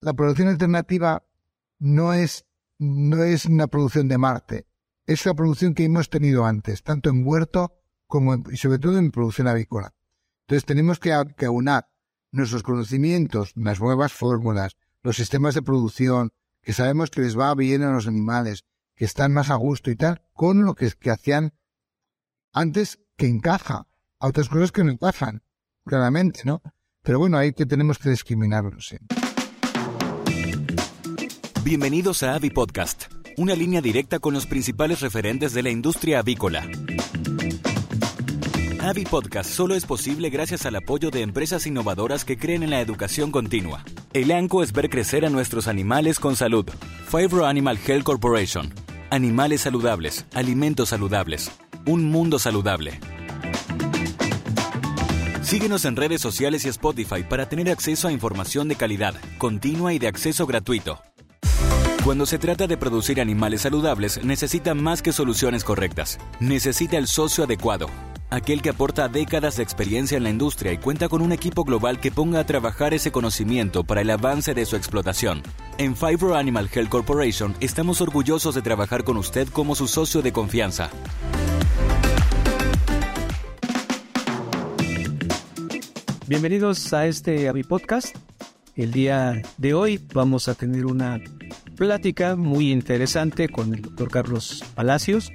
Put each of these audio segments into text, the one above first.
la producción alternativa no es, no es una producción de Marte, es la producción que hemos tenido antes, tanto en huerto como y sobre todo en producción avícola. Entonces tenemos que, que aunar nuestros conocimientos, las nuevas fórmulas, los sistemas de producción, que sabemos que les va bien a los animales, que están más a gusto y tal, con lo que, hacían antes que encaja, a otras cosas que no encajan, claramente, ¿no? Pero bueno, ahí que tenemos que discriminarlos. Bienvenidos a Avi Podcast, una línea directa con los principales referentes de la industria avícola. Avi Podcast solo es posible gracias al apoyo de empresas innovadoras que creen en la educación continua. El ANCO es ver crecer a nuestros animales con salud. Fibro Animal Health Corporation. Animales saludables, alimentos saludables, un mundo saludable. Síguenos en redes sociales y Spotify para tener acceso a información de calidad, continua y de acceso gratuito. Cuando se trata de producir animales saludables, necesita más que soluciones correctas. Necesita el socio adecuado aquel que aporta décadas de experiencia en la industria y cuenta con un equipo global que ponga a trabajar ese conocimiento para el avance de su explotación. En Fibro Animal Health Corporation estamos orgullosos de trabajar con usted como su socio de confianza. Bienvenidos a este Avi Podcast. El día de hoy vamos a tener una plática muy interesante con el doctor Carlos Palacios,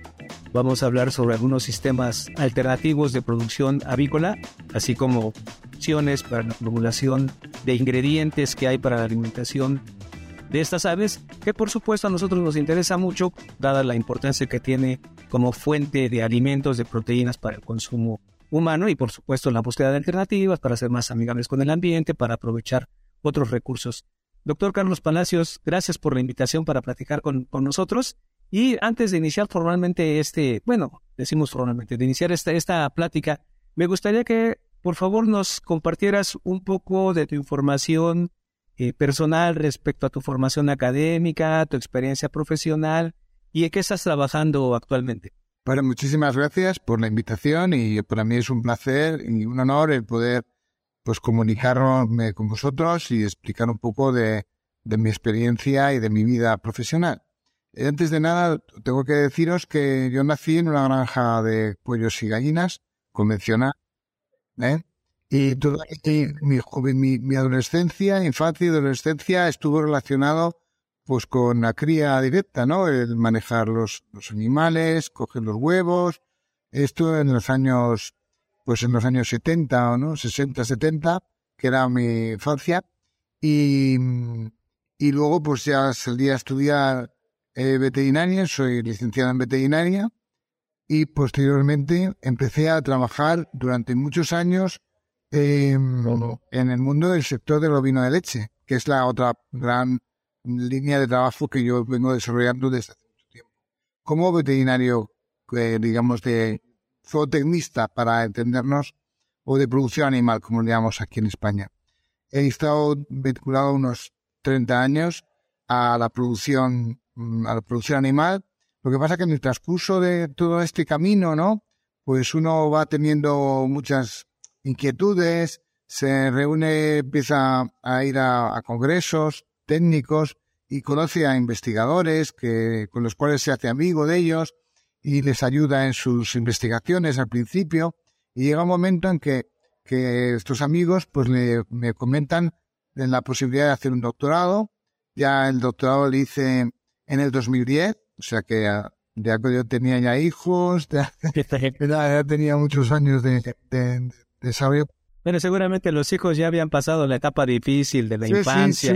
Vamos a hablar sobre algunos sistemas alternativos de producción avícola, así como opciones para la formulación de ingredientes que hay para la alimentación de estas aves, que por supuesto a nosotros nos interesa mucho, dada la importancia que tiene como fuente de alimentos, de proteínas para el consumo humano y por supuesto la búsqueda de alternativas para ser más amigables con el ambiente, para aprovechar otros recursos. Doctor Carlos Palacios, gracias por la invitación para platicar con, nosotros y antes de iniciar formalmente este, bueno, decimos formalmente, de iniciar esta, esta plática, me gustaría que por favor nos compartieras un poco de tu información eh, personal respecto a tu formación académica, tu experiencia profesional y en qué estás trabajando actualmente. Bueno, muchísimas gracias por la invitación y para mí es un placer y un honor el poder pues comunicarme con vosotros y explicar un poco de, de mi experiencia y de mi vida profesional. Eh, antes de nada, tengo que deciros que yo nací en una granja de pollos y gallinas convencional. ¿eh? Y toda mi, mi, mi, adolescencia, infancia y adolescencia estuvo relacionado pues con la cría directa, ¿no? El manejar los, los animales, coger los huevos. Esto en los años, pues en los años 70 o no, 60, 70, que era mi infancia. Y, y luego pues ya salí a estudiar eh, veterinaria, soy licenciada en veterinaria y posteriormente empecé a trabajar durante muchos años en el mundo del sector del ovino de leche, que es la otra gran línea de trabajo que yo vengo desarrollando desde hace mucho tiempo. Como veterinario, eh, digamos, de zootecnista, para entendernos, o de producción animal, como le llamamos aquí en España. He estado vinculado unos 30 años a la producción a la producción animal. Lo que pasa es que en el transcurso de todo este camino, ¿no? Pues uno va teniendo muchas inquietudes, se reúne, empieza a ir a, congresos técnicos y conoce a investigadores que, con los cuales se hace amigo de ellos y les ayuda en sus investigaciones al principio. Y llega un momento en que, que estos amigos pues le, me comentan de la posibilidad de hacer un doctorado. Ya el doctorado le hice en el 2010, o sea que ya, yo tenía ya hijos, ya, tenía muchos años de, de, desarrollo. Bueno, seguramente los hijos ya habían pasado la etapa difícil de la infancia.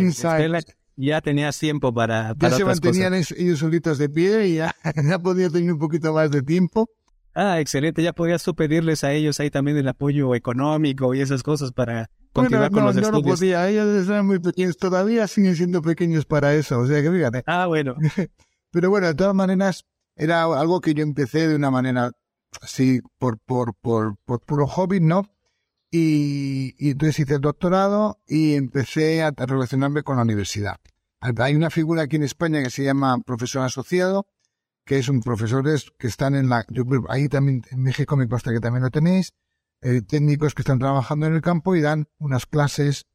Ya tenías tiempo para, para ya se mantenían ellos solitos de pie y ya, ya podía tener un poquito más de tiempo. Ah, excelente. Ya podías tú pedirles a ellos ahí también el apoyo económico y esas cosas para continuar con los no, estudios. No podía. Ellos están muy pequeños. Todavía siguen siendo pequeños para eso. O sea que fíjate. Ah, bueno. Pero bueno, de todas maneras, era algo que yo empecé de una manera así, por, por, por, por puro hobby, ¿no? Y, entonces hice el doctorado y empecé a relacionarme con la universidad. Hay una figura aquí en España que se llama profesor asociado, que es un profesor que están en la, ahí también en México me consta que también lo tenéis, eh, técnicos que están trabajando en el campo y dan unas clases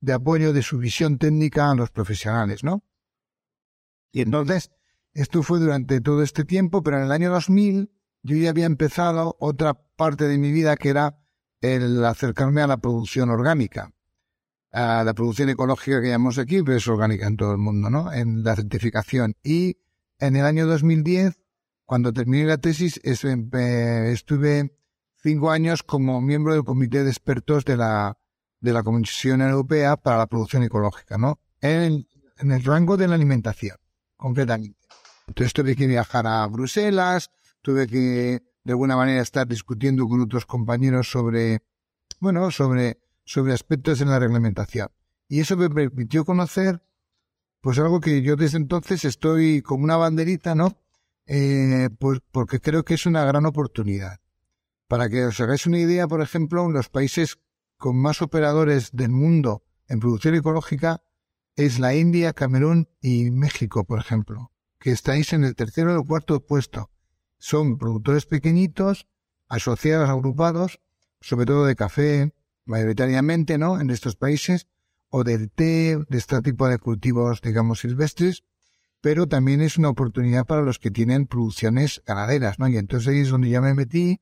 de apoyo de su visión técnica a los profesionales, ¿no? Y entonces, esto fue durante todo este tiempo, pero en el año 2000 yo ya había empezado otra parte de mi vida que era el acercarme a la producción orgánica, a la producción ecológica que llamamos aquí, pero es orgánica en todo el mundo, ¿no? En la certificación. Y en el año 2010, cuando terminé la tesis, estuve cinco años como miembro del comité de expertos de la, de la Comisión Europea para la Producción Ecológica, ¿no? En, en el rango de la alimentación, concretamente. Entonces tuve que viajar a Bruselas, tuve que de alguna manera estar discutiendo con otros compañeros sobre, bueno, sobre, sobre aspectos en la reglamentación. Y eso me permitió conocer, pues algo que yo desde entonces estoy como una banderita, ¿no? Eh, pues porque creo que es una gran oportunidad. Para que os hagáis una idea, por ejemplo, los países con más operadores del mundo en producción ecológica es la India, Camerún y México, por ejemplo, que estáis en el tercero o cuarto puesto son productores pequeñitos, asociados, agrupados, sobre todo de café, mayoritariamente, ¿no? En estos países, o del té, de este tipo de cultivos, digamos, silvestres, pero también es una oportunidad para los que tienen producciones ganaderas, ¿no? Y entonces ahí es donde ya me metí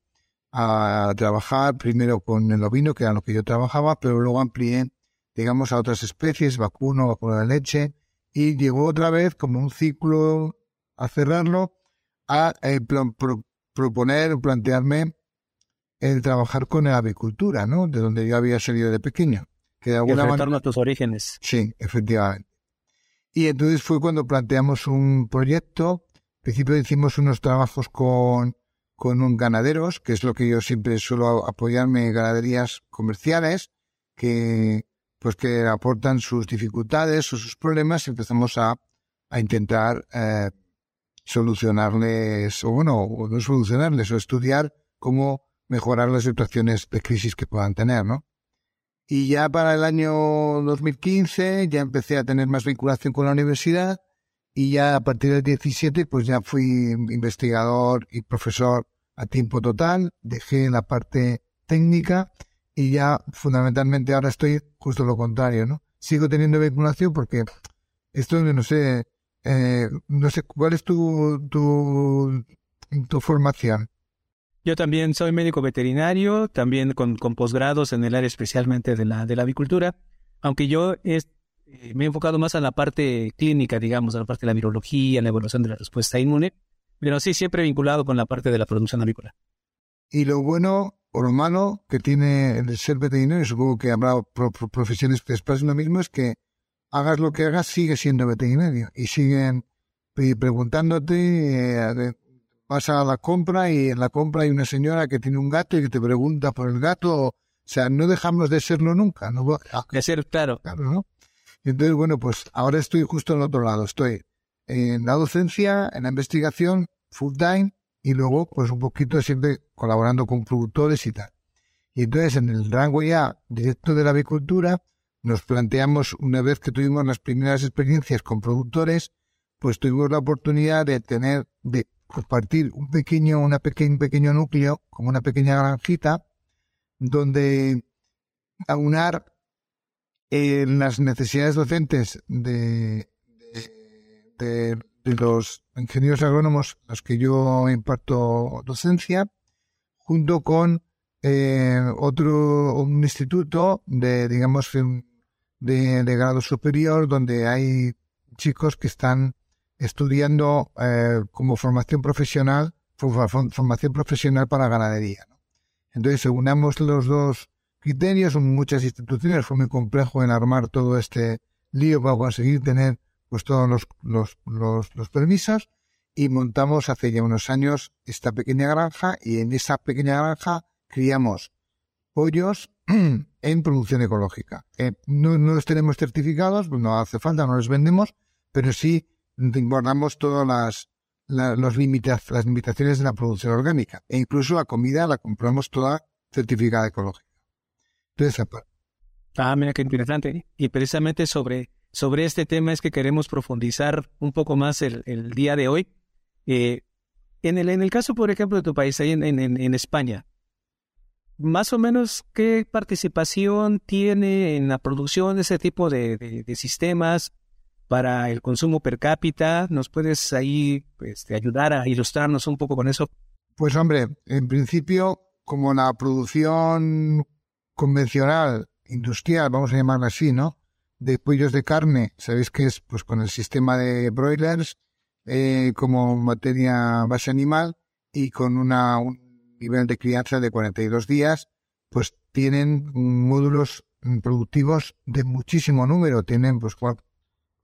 a trabajar primero con el ovino, que era lo que yo trabajaba, pero luego amplié, digamos, a otras especies, vacuno, vacuno de leche, y llegó otra vez como un ciclo a cerrarlo a eh, proponer, plantearme el trabajar con la avicultura, ¿no? De donde yo había salido de pequeño. Que de alguna manera... a tus orígenes. Sí, efectivamente. Y entonces fue cuando planteamos un proyecto. Al principio hicimos unos trabajos con, con un ganaderos, que es lo que yo siempre suelo apoyarme en ganaderías comerciales, que pues que aportan sus dificultades o sus problemas y empezamos a, a intentar eh, solucionarles, o bueno, o no solucionarles, o estudiar cómo mejorar las situaciones de crisis que puedan tener, ¿no? Y ya para el año 2015 ya empecé a tener más vinculación con la universidad y ya a partir del 17 pues ya fui investigador y profesor a tiempo total, dejé la parte técnica y ya fundamentalmente ahora estoy justo lo contrario, ¿no? Sigo teniendo vinculación porque esto no sé, eh, no sé, ¿cuál es tu, tu, tu, formación? Yo también soy médico veterinario, también con, con posgrados en el área especialmente de la, de la avicultura, aunque yo es, eh, me he enfocado más a la parte clínica, digamos, a la parte de la virología, la evaluación de la respuesta inmune, pero sí siempre vinculado con la parte de la producción avícola. Y lo bueno o lo malo que tiene el ser veterinario, supongo que habrá profesiones que expresan lo mismo, es que hagas lo que hagas, sigue siendo veterinario. Y siguen preguntándote, eh, vas a la compra y en la compra hay una señora que tiene un gato y que te pregunta por el gato. O sea, no dejamos de serlo nunca. ¿no? De ser, claro. Claro, ¿no? Y entonces, bueno, pues ahora estoy justo en el otro lado. Estoy en la docencia, en la investigación, full time, y luego, pues un poquito siempre colaborando con productores y tal. Y entonces, en el rango ya directo de la avicultura, nos planteamos, una vez que tuvimos las primeras experiencias con productores, pues tuvimos la oportunidad de tener, de compartir un pequeño, una pequeño, pequeño núcleo, como una pequeña granjita, donde aunar eh, las necesidades docentes de, de, los ingenieros agrónomos a los que yo imparto docencia, junto con eh, otro un instituto de digamos de, grado superior donde hay chicos que están estudiando eh, como formación profesional, formación profesional para ganadería. Entonces, unamos los dos criterios, son muchas instituciones, fue muy complejo en armar todo este lío para conseguir tener pues todos los, los, los, los permisos y montamos hace ya unos años esta pequeña granja y en esa pequeña granja criamos pollos en producción ecológica. Eh, no, los tenemos certificados, no hace falta, no los vendemos, pero sí guardamos todas las, los las limitaciones de la producción orgánica. E incluso la comida la compramos toda certificada ecológica. Entonces, Ah, mira qué interesante. Y precisamente sobre, sobre este tema es que queremos profundizar un poco más el, el día de hoy. Eh, en, el, en el caso, por ejemplo, de tu país, ahí en, en, en España, más o menos qué participación tiene en la producción de ese tipo de, sistemas para el consumo per cápita. ¿Nos puedes ahí este, ayudar a ilustrarnos un poco con eso? Pues hombre, en principio, como la producción convencional, industrial, vamos a llamarla así, ¿no? De pollos de carne, sabéis que es pues con el sistema de broilers eh, como materia base animal y con una, un nivel de crianza de 42 días, pues tienen módulos productivos de muchísimo número, tienen pues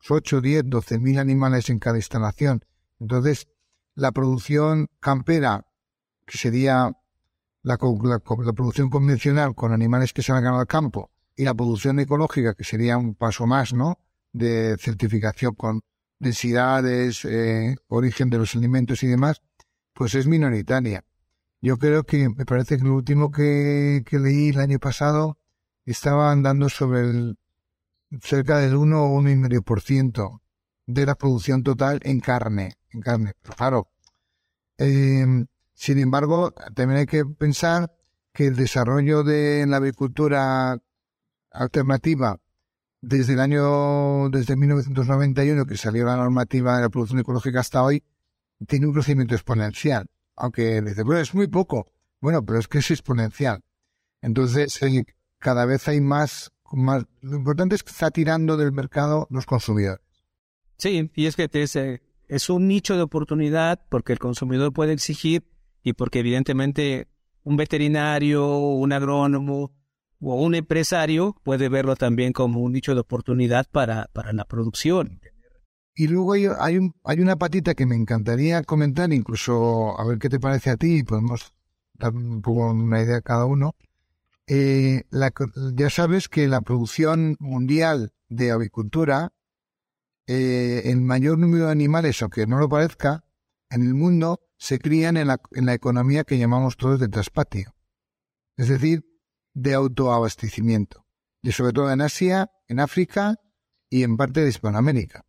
8, 10, 12 mil animales en cada instalación. Entonces, la producción campera, que sería la, producción convencional con animales que salgan al campo, y la producción ecológica, que sería un paso más, ¿no? De certificación con densidades, eh, origen de los alimentos y demás, pues es minoritaria. Yo creo que, me parece que lo último que, leí el año pasado estaba andando sobre el cerca del 1 o 1,5% de la producción total en carne, en carne. Claro, eh, sin embargo, también hay que pensar que el desarrollo de la agricultura alternativa desde el año, desde 1991 que salió la normativa de la producción ecológica hasta hoy, tiene un crecimiento exponencial. Aunque dice, bueno, es muy poco. Bueno, pero es que es exponencial. Entonces, cada vez hay más, más, lo importante es que está tirando del mercado los consumidores. Sí, y es que es, es un nicho de oportunidad porque el consumidor puede exigir y porque evidentemente un veterinario, un agrónomo o un empresario puede verlo también como un nicho de oportunidad para, para la producción. Y luego hay, hay, un, hay una patita que me encantaría comentar, incluso a ver qué te parece a ti, podemos dar un poco una idea a cada uno. Eh, ya sabes que la producción mundial de avicultura, eh, el mayor número de animales, aunque no lo parezca, en el mundo se crían en la, en la economía que llamamos todos de traspatio. Es decir, de autoabastecimiento. Y sobre todo en Asia, en África y en parte de Hispanoamérica.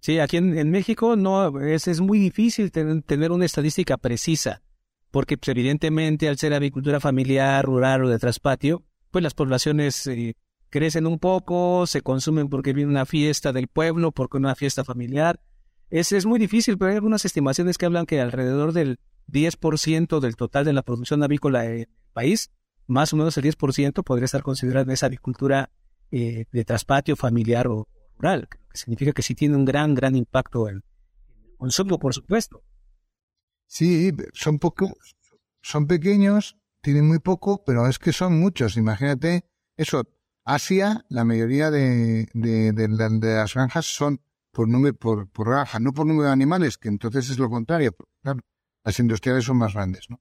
Sí, aquí en, México no es, es muy difícil tener una estadística precisa, porque pues, evidentemente al ser agricultura familiar, rural o de traspatio, pues las poblaciones eh, crecen un poco, se consumen porque viene una fiesta del pueblo, porque una fiesta familiar. Es, es muy difícil, pero hay algunas estimaciones que hablan que alrededor del 10% del total de la producción avícola en el país, más o menos el 10% podría estar considerada en esa agricultura eh, de traspatio familiar o que significa que sí tiene un gran, gran impacto en el consumo, por supuesto. Sí, son poco, son pequeños, tienen muy poco, pero es que son muchos. Imagínate, eso, Asia, la mayoría de, de, las granjas son por número, por, por granja, no por número de animales, que entonces es lo contrario. las industriales son más grandes, ¿no?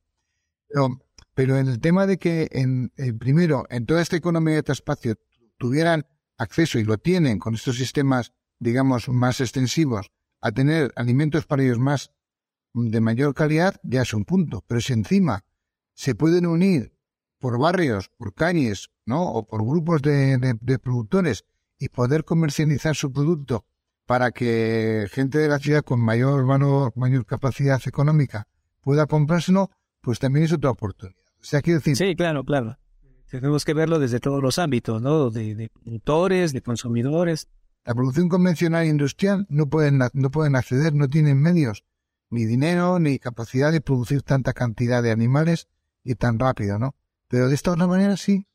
Pero, en el tema de que, en, eh, primero, en toda esta economía de traspacio tuvieran acceso, y lo tienen con estos sistemas digamos, más extensivos, a tener alimentos para ellos más de mayor calidad, ya es un punto. Pero si encima se pueden unir por barrios, por calles, ¿no? O por grupos de, de, productores y poder comercializar su producto para que gente de la ciudad con mayor valor, mayor capacidad económica pueda comprárselo, pues también es otra oportunidad. O sea, quiero decir... Sí, claro, claro. Tenemos que verlo desde todos los ámbitos, ¿no? De, de productores, de consumidores. La producción convencional e industrial no pueden, no pueden acceder, no tienen medios, ni dinero, ni capacidad de producir tanta cantidad de animales y tan rápido, ¿no? Pero de esta otra manera sí.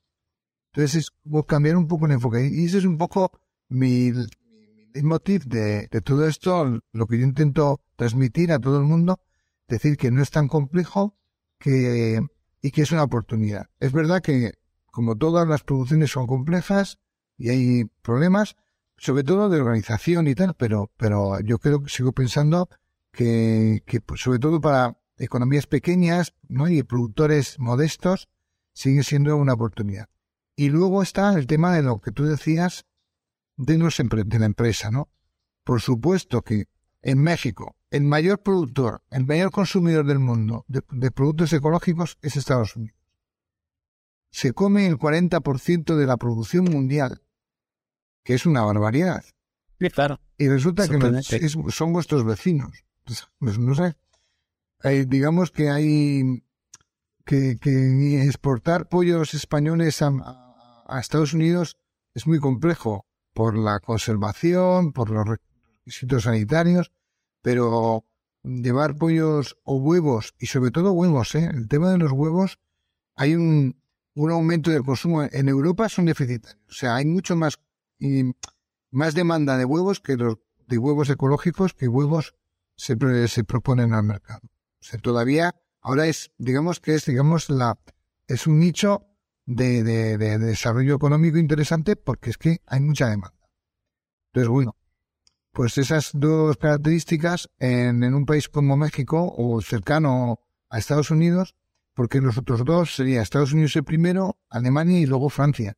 Entonces es como cambiar un poco el enfoque. Y ese es un poco mi, mi motivo de, de todo esto, lo que yo intento transmitir a todo el mundo, decir que no es tan complejo que, y que es una oportunidad. Es verdad que, como todas las producciones son complejas y hay problemas, sobre todo de organización y tal, pero, pero yo creo que sigo pensando que, que pues, sobre todo para economías pequeñas ¿no? y productores modestos sigue siendo una oportunidad. Y luego está el tema de lo que tú decías de, de la empresa, ¿no? Por supuesto que en México el mayor productor, el mayor consumidor del mundo de productos ecológicos es Estados Unidos. Se come el 40% de la producción mundial que es una barbaridad. claro. Y resulta que son vuestros vecinos. Pues, pues, no sé. digamos que hay que, que exportar pollos españoles a, a, Estados Unidos es muy complejo por la conservación, por los requisitos sanitarios, pero llevar pollos o huevos, y sobre todo huevos, ¿eh? el tema de los huevos, hay un, un aumento del consumo. En Europa son deficitarios, o sea, hay mucho más, y más demanda de huevos que los de huevos ecológicos que huevos se, se proponen al mercado. O sea, todavía ahora es, digamos que es, digamos, la, es un nicho de, de, de, desarrollo económico interesante porque es que hay mucha demanda. Entonces, bueno, pues esas dos características en, en un país como México o cercano a Estados Unidos, porque los otros dos serían Estados Unidos el primero, Alemania y luego Francia.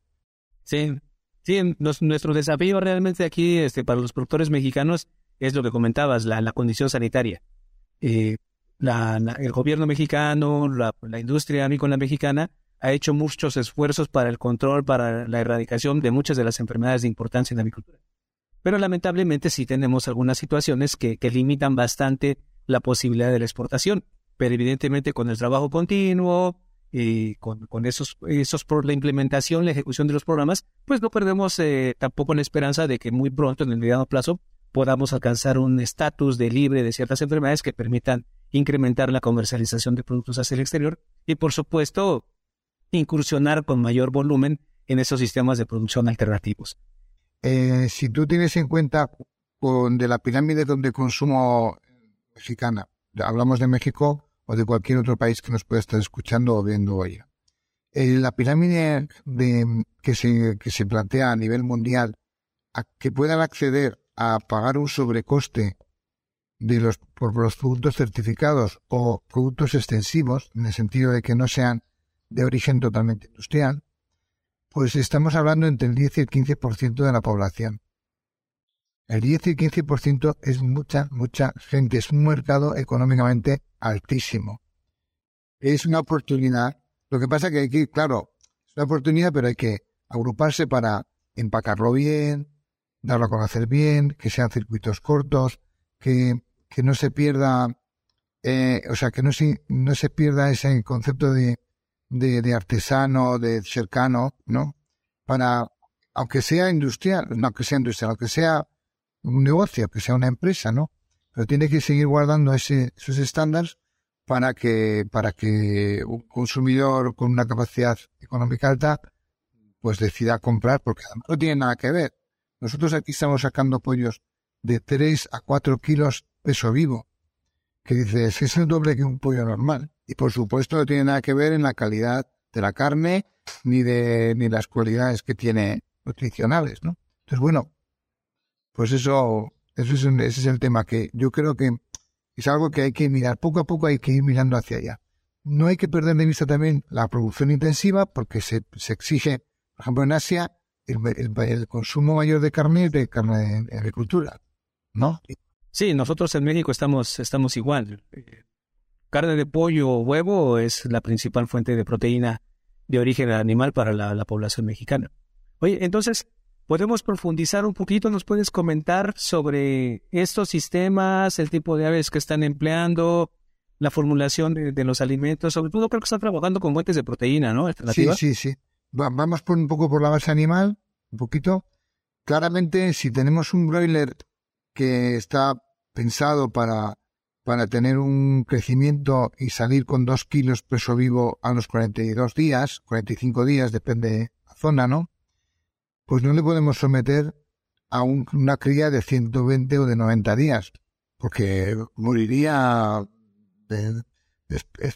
Sí, sí, nuestro desafío realmente aquí este, para los productores mexicanos es lo que comentabas, la, condición sanitaria. Eh, la, el gobierno mexicano, la, la industria agrícola mexicana ha hecho muchos esfuerzos para el control, para la erradicación de muchas de las enfermedades de importancia en la agricultura. Pero lamentablemente sí tenemos algunas situaciones que limitan bastante la posibilidad de la exportación. Pero evidentemente con el trabajo continuo y con, con esos, esos la implementación, la ejecución de los programas, pues no perdemos eh, tampoco la esperanza de que muy pronto, en el mediano plazo, podamos alcanzar un estatus de libre de ciertas enfermedades que permitan incrementar la comercialización de productos hacia el exterior y, por supuesto, incursionar con mayor volumen en esos sistemas de producción alternativos. Eh, si tú tienes en cuenta con, de la pirámide de consumo mexicana, hablamos de México o de cualquier otro país que nos pueda estar escuchando o viendo hoy. Eh, la pirámide de, que, se, que se plantea a nivel mundial, a que puedan acceder a pagar un sobrecoste de los, por los productos certificados o productos extensivos, en el sentido de que no sean de origen totalmente industrial, pues estamos hablando entre el 10 y el 15% de la población. El 10 y el 15% es mucha, mucha gente, es un mercado económicamente altísimo. Es una oportunidad. Lo que pasa que hay que, claro, es una oportunidad, pero hay que agruparse para empacarlo bien, darlo a conocer bien, que sean circuitos cortos, que, que no se pierda, eh, o sea, que no se, no se pierda ese concepto de, de, de, artesano, de cercano, ¿no? Para, aunque sea industrial, no que sea industrial, aunque sea un negocio, que sea una empresa, ¿no? Pero tiene que seguir guardando ese, esos estándares para que, para que un consumidor con una capacidad económica alta, pues decida comprar, porque además no tiene nada que ver. Nosotros aquí estamos sacando pollos de 3 a 4 kilos peso vivo, que dices, es el doble que un pollo normal. Y por supuesto no tiene nada que ver en la calidad de la carne ni de ni las cualidades que tiene nutricionales, ¿no? Entonces, bueno, pues eso, eso es ese es el tema que yo creo que es algo que hay que mirar. Poco a poco hay que ir mirando hacia allá. No hay que perder de vista también la producción intensiva porque se, se exige, por ejemplo, en Asia, el, consumo mayor de carne de carne de agricultura, ¿no? Sí, nosotros en México estamos, estamos igual. Carne de pollo o huevo es la principal fuente de proteína de origen animal para la, la población mexicana. Oye, entonces, ¿podemos profundizar un poquito? ¿Nos puedes comentar sobre estos sistemas, el tipo de aves que están empleando, la formulación de, los alimentos? Sobre todo creo que están trabajando con fuentes de proteína, ¿no? Sí, sí, sí vamos por un poco por la base animal, un poquito. Claramente, si tenemos un broiler que está pensado para, para tener un crecimiento y salir con dos kilos peso vivo a los 42 días, 45 días, depende de la zona, ¿no? Pues no le podemos someter a una cría de 120 o de 90 días, porque moriría,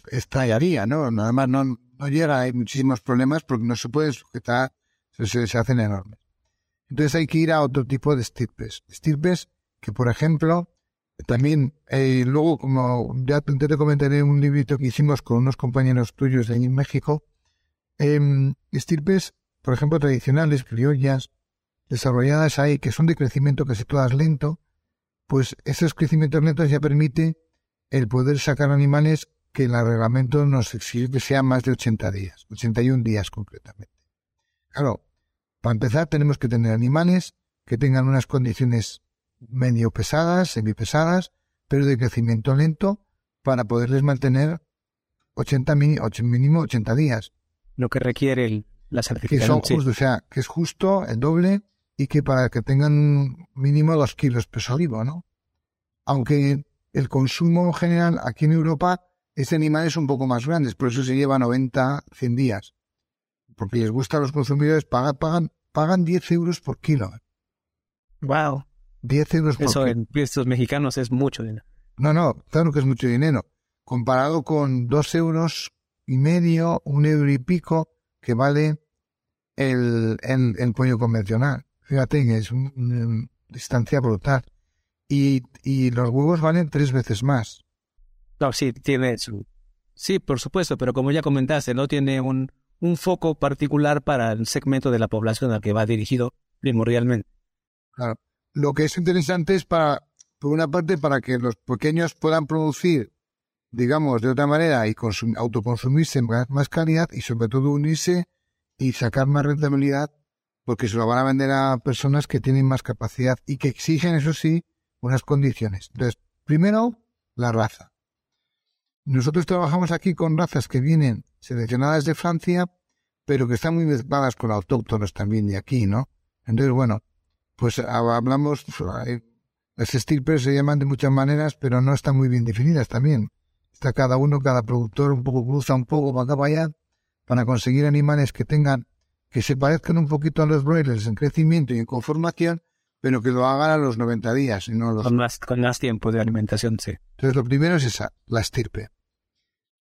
estallaría, ¿no? Nada más no, no llega, hay muchísimos problemas porque no se puede sujetar, se, se hacen enormes. Entonces hay que ir a otro tipo de estirpes. Estirpes que, por ejemplo, también, eh, luego, como ya te comentaré un librito que hicimos con unos compañeros tuyos de en México, eh, estirpes, por ejemplo, tradicionales, criollas, desarrolladas ahí, que son de crecimiento casi todas lento, pues esos crecimientos lentos ya permite el poder sacar animales que el reglamento nos exige que sea más de 80 días, 81 días concretamente. Claro, para empezar tenemos que tener animales que tengan unas condiciones medio pesadas, semipesadas, pero de crecimiento lento para poderles mantener 80 mínimo 80 días. Lo que requiere el, la. Que son o sea, que es justo el doble y que para que tengan mínimo dos kilos peso vivo, ¿no? Aunque el consumo general aquí en Europa es de animales un poco más grandes, por eso se lleva 90, 100 días. Porque les gusta a los consumidores, pagan, pagan, pagan 10 euros por kilo. Wow. 10 euros por Eso en estos mexicanos es mucho dinero. No, no, claro que es mucho dinero. Comparado con 2 euros y medio, un euro y pico, que vale el, el, pollo convencional. Fíjate que es una distancia brutal. Y, y los huevos valen tres veces más. No, sí, tiene su... Sí, por supuesto, pero como ya comentaste, no tiene un, un foco particular para el segmento de la población al que va dirigido primordialmente. Claro. Lo que es interesante es para, por una parte, para que los pequeños puedan producir, digamos, de otra manera y autoconsumirse más, más calidad y sobre todo unirse y sacar más rentabilidad porque se lo van a vender a personas que tienen más capacidad y que exigen, eso sí, unas condiciones. Entonces, primero, la raza. Nosotros trabajamos aquí con razas que vienen seleccionadas de Francia, pero que están muy mezcladas con autóctonos también de aquí, ¿no? Entonces, bueno, pues hablamos, las estirpes se llaman de muchas maneras, pero no están muy bien definidas también. Está cada uno, cada productor un poco cruza un poco para acá para allá, para conseguir animales que tengan, que se parezcan un poquito a los broilers en crecimiento y en conformación, pero que lo hagan a los 90 días y no los... Con más, con más tiempo de alimentación, sí. Entonces lo primero es esa, la estirpe.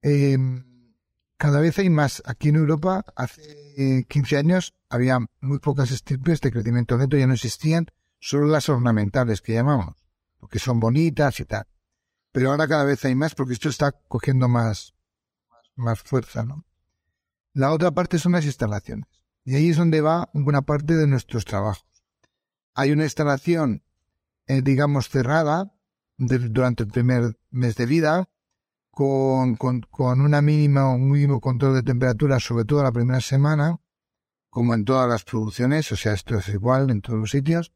Em, cada vez hay más. Aquí en Europa, hace 15 años, había muy pocas estirpes de crecimiento lento, ya no existían, solo las ornamentales que llamamos, porque son bonitas y tal. Pero ahora cada vez hay más porque esto está cogiendo más, más fuerza, ¿no? La otra parte son las instalaciones. Y ahí es donde va buena parte de nuestros trabajos hay una instalación, eh, digamos, cerrada durante el primer mes de vida, con, con, con una mínima, un mínimo control de temperatura, sobre todo la primera semana, como en todas las producciones, o sea, esto es igual en todos los sitios,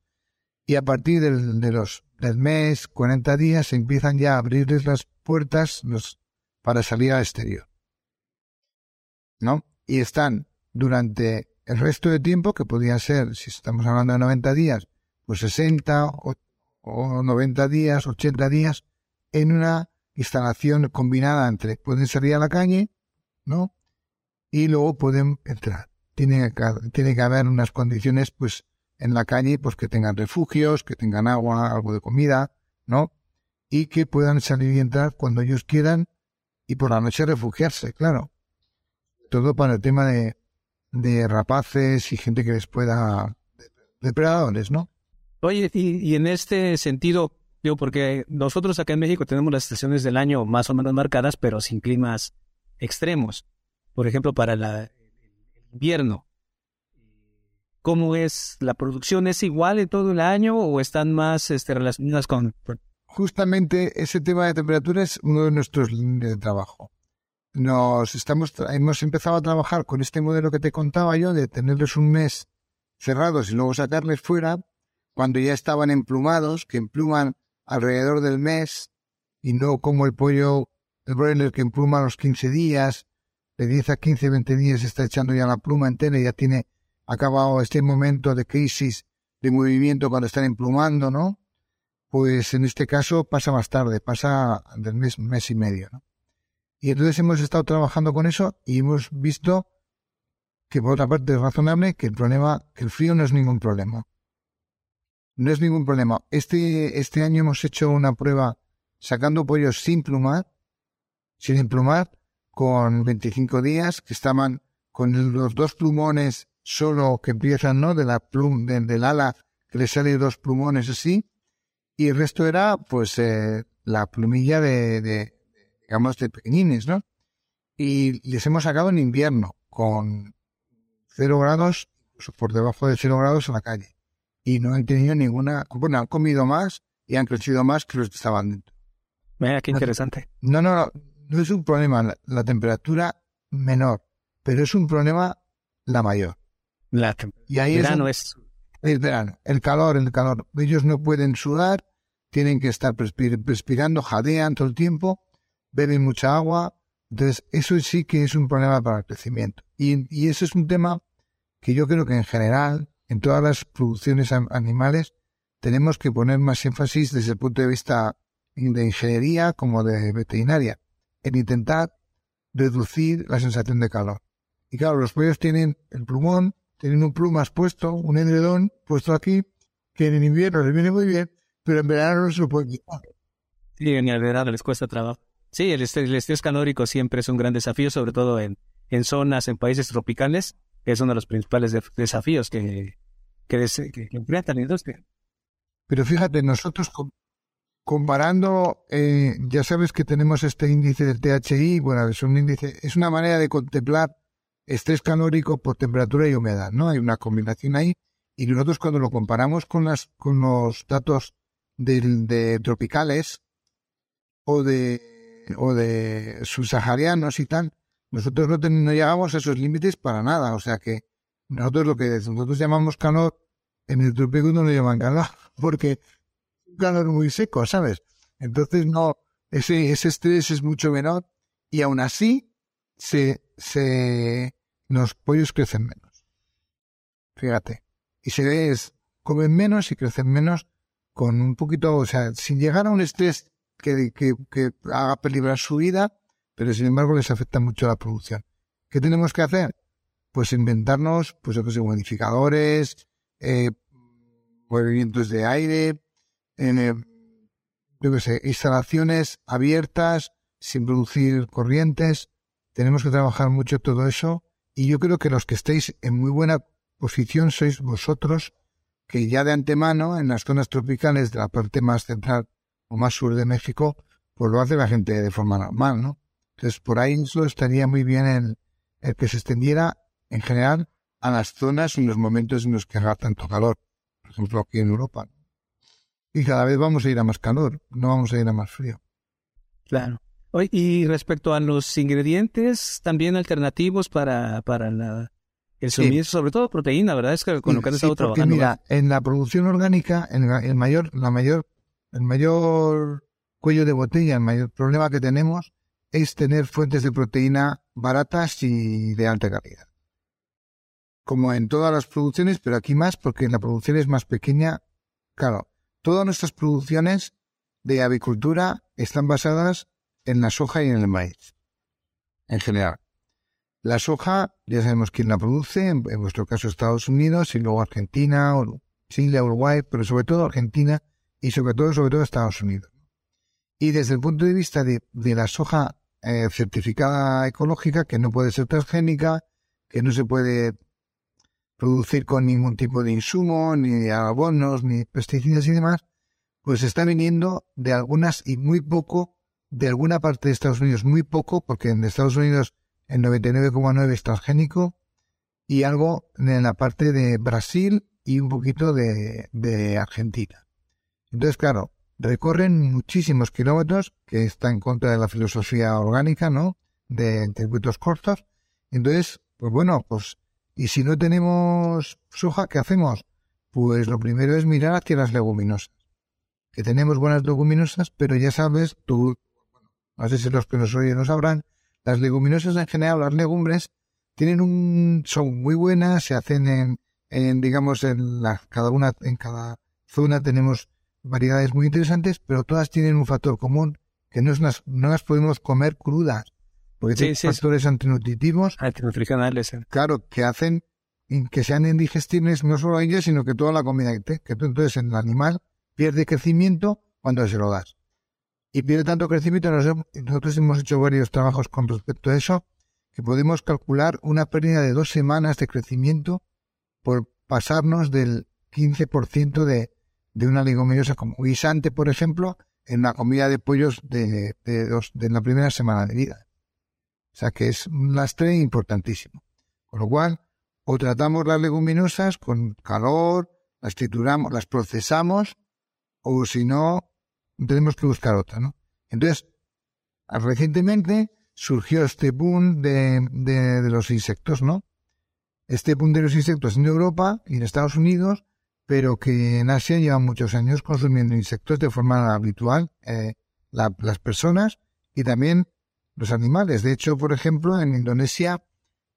y a partir de los, del mes, 40 días, empiezan ya a abrirles las puertas para salir al exterior. ¿No? Y están durante el resto de tiempo, que podría ser, si estamos hablando de 90 días, pues 60 o, 90 días, 80 días, en una instalación combinada entre pueden salir a la calle, ¿no? Y luego pueden entrar. Tiene que, tiene que haber unas condiciones, pues, en la calle, pues que tengan refugios, que tengan agua, algo de comida, ¿no? Y que puedan salir y entrar cuando ellos quieran y por la noche refugiarse, claro. Todo para el tema de, de rapaces y gente que les pueda... depredadores, ¿no? Oye, y, en este sentido, digo, porque nosotros acá en México tenemos las estaciones del año más o menos marcadas, pero sin climas extremos. Por ejemplo, para el invierno. ¿Cómo es la producción? ¿Es igual en todo el año o están más este, relacionadas con...? Justamente ese tema de temperatura es uno de nuestros líneas de trabajo nos estamos, hemos empezado a trabajar con este modelo que te contaba yo, de tenerles un mes cerrados y luego sacarles fuera, cuando ya estaban emplumados, que empluman alrededor del mes, y no como el pollo, el broiler que empluma a los 15 días, de 10 a 15, 20 días está echando ya la pluma entera y ya tiene acabado este momento de crisis de movimiento cuando están emplumando, ¿no? Pues en este caso pasa más tarde, pasa del mes, mes y medio, ¿no? Y entonces hemos estado trabajando con eso y hemos visto que por otra parte es razonable que el problema, que el frío no es ningún problema. No es ningún problema. Este, este año hemos hecho una prueba sacando pollos sin plumar, sin emplumar, con 25 días, que estaban con los dos plumones solo que empiezan, ¿no? De la plum, del ala, que le sale dos plumones así, y el resto era, pues, eh, la plumilla de, digamos, de pequeñines, ¿no? Y les hemos sacado en invierno, con cero grados, por debajo de cero grados en la calle. Y no han tenido ninguna, bueno, han comido más y han crecido más que los que estaban dentro. Mira, qué interesante. No, no, no, no es un problema la, temperatura menor, pero es un problema la mayor. La y ahí verano es, es... verano, el calor, el calor. Ellos no pueden sudar, tienen que estar respirando, jadean todo el tiempo beben mucha agua, Entonces, eso sí que es un problema para el crecimiento. Y, y eso es un tema que yo creo que en general, en todas las producciones animales, tenemos que poner más énfasis desde el punto de vista de ingeniería como de veterinaria, en intentar reducir la sensación de calor. Y claro, los pollos tienen el plumón, tienen un plumas puesto, un edredón puesto aquí, que en invierno les viene muy bien, pero en verano no se lo pueden quitar. Sí, en el verano les cuesta trabajo. Sí, el estrés, calórico siempre es un gran desafío, sobre todo en, en zonas, en países tropicales, que es uno de los principales desafíos que, que, que, enfrentan la industria. Pero fíjate, nosotros comparando, eh, ya sabes que tenemos este índice del THI, bueno, es un índice, es una manera de contemplar estrés calórico por temperatura y humedad, ¿no? Hay una combinación ahí y nosotros cuando lo comparamos con las con los datos de, tropicales o de o de subsaharianos y tal, nosotros no, no llegamos a esos límites para nada, o sea que nosotros lo que nosotros llamamos calor en el trópico no lo llaman calor porque un calor muy seco, ¿sabes? Entonces no, ese, ese estrés es mucho menor y aún así se, se, los pollos crecen menos. Fíjate. Y se ve, comen menos y crecen menos con un poquito, o sea, sin llegar a un estrés que, que, que haga peligrar su vida, pero sin embargo les afecta mucho la producción. ¿Qué tenemos que hacer? Pues inventarnos, pues sé, modificadores, eh, movimientos de aire, en, eh, yo que sé, instalaciones abiertas, sin producir corrientes. Tenemos que trabajar mucho todo eso. Y yo creo que los que estéis en muy buena posición sois vosotros, que ya de antemano, en las zonas tropicales de la parte más central o más sur de México, pues lo hace la gente de forma normal, ¿no? Entonces, por ahí eso estaría muy bien el, el que se extendiera, en general, a las zonas en los momentos en los que haga tanto calor por ejemplo aquí en Europa. Y cada vez vamos a ir a más calor, no vamos a ir a más frío. Claro. Y respecto a los ingredientes, también alternativos para, para la, el suministro, sobre todo proteína, ¿verdad? Es que con lo que han estado trabajando. Mira, en la producción orgánica, en el mayor, la mayor, el mayor cuello de botella, el mayor problema que tenemos es tener fuentes de proteína baratas y de alta calidad como en todas las producciones, pero aquí más porque la producción es más pequeña. Claro, todas nuestras producciones de avicultura están basadas en la soja y en el maíz, en general. La soja, ya sabemos quién la produce, en, vuestro caso Estados Unidos y luego Argentina, Chile, Uruguay, pero sobre todo Argentina y sobre todo, sobre todo Estados Unidos. Y desde el punto de vista de, la soja eh, certificada ecológica, que no puede ser transgénica, que no se puede producir con ningún tipo de insumo, ni abonos, ni pesticidas y demás, pues está viniendo de algunas y muy poco de alguna parte de Estados Unidos, muy poco, porque en Estados Unidos el 99,9 es transgénico, y algo en la parte de Brasil y un poquito de, de Argentina. Entonces, claro, recorren muchísimos kilómetros, que está en contra de la filosofía orgánica, ¿no? De circuitos cortos. Entonces, pues bueno, pues y si no tenemos soja, ¿qué hacemos? Pues lo primero es mirar hacia las leguminosas. Que tenemos buenas leguminosas, pero ya sabes, tú, no sé si los que nos oyen no sabrán, las leguminosas en general, las legumbres, tienen un, son muy buenas, se hacen en, en digamos, en la, cada una, en cada zona tenemos variedades muy interesantes, pero todas tienen un factor común, que no, es no las podemos comer crudas. Porque tiene factores antinutritivos. Antinutricionales. Claro, que hacen que sean indigestibles no solo a ellos, sino que toda la comida que te, que entonces el animal pierde crecimiento cuando se lo das. Y pierde tanto crecimiento, nosotros hemos hecho varios trabajos con respecto a eso, que podemos calcular una pérdida de dos semanas de crecimiento por pasarnos del 15% de, de una leguminosa como guisante, por ejemplo, en la comida de pollos de, de, dos, de la primera semana de vida. O sea que es un lastre importantísimo. Con lo cual, o tratamos las leguminosas con calor, las trituramos, las procesamos, o si no, tenemos que buscar otra, ¿no? Entonces, recientemente surgió este boom de, de, los insectos, ¿no? Este boom de los insectos en Europa y en Estados Unidos, pero que en Asia llevan muchos años consumiendo insectos de forma habitual, eh, la, las personas y también los animales. De hecho, por ejemplo, en Indonesia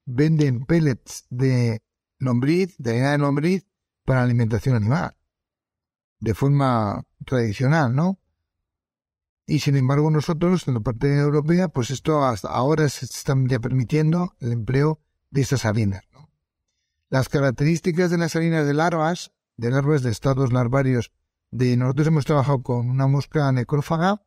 venden pellets de lombriz, de harina de lombriz, para alimentación animal. De forma tradicional, ¿no? Y sin embargo, nosotros, en la parte europea, pues esto hasta ahora se están ya permitiendo el empleo de estas harinas. Las características de las harinas de larvas, de larvas de estados larvarios, de nosotros hemos trabajado con una mosca necrófaga,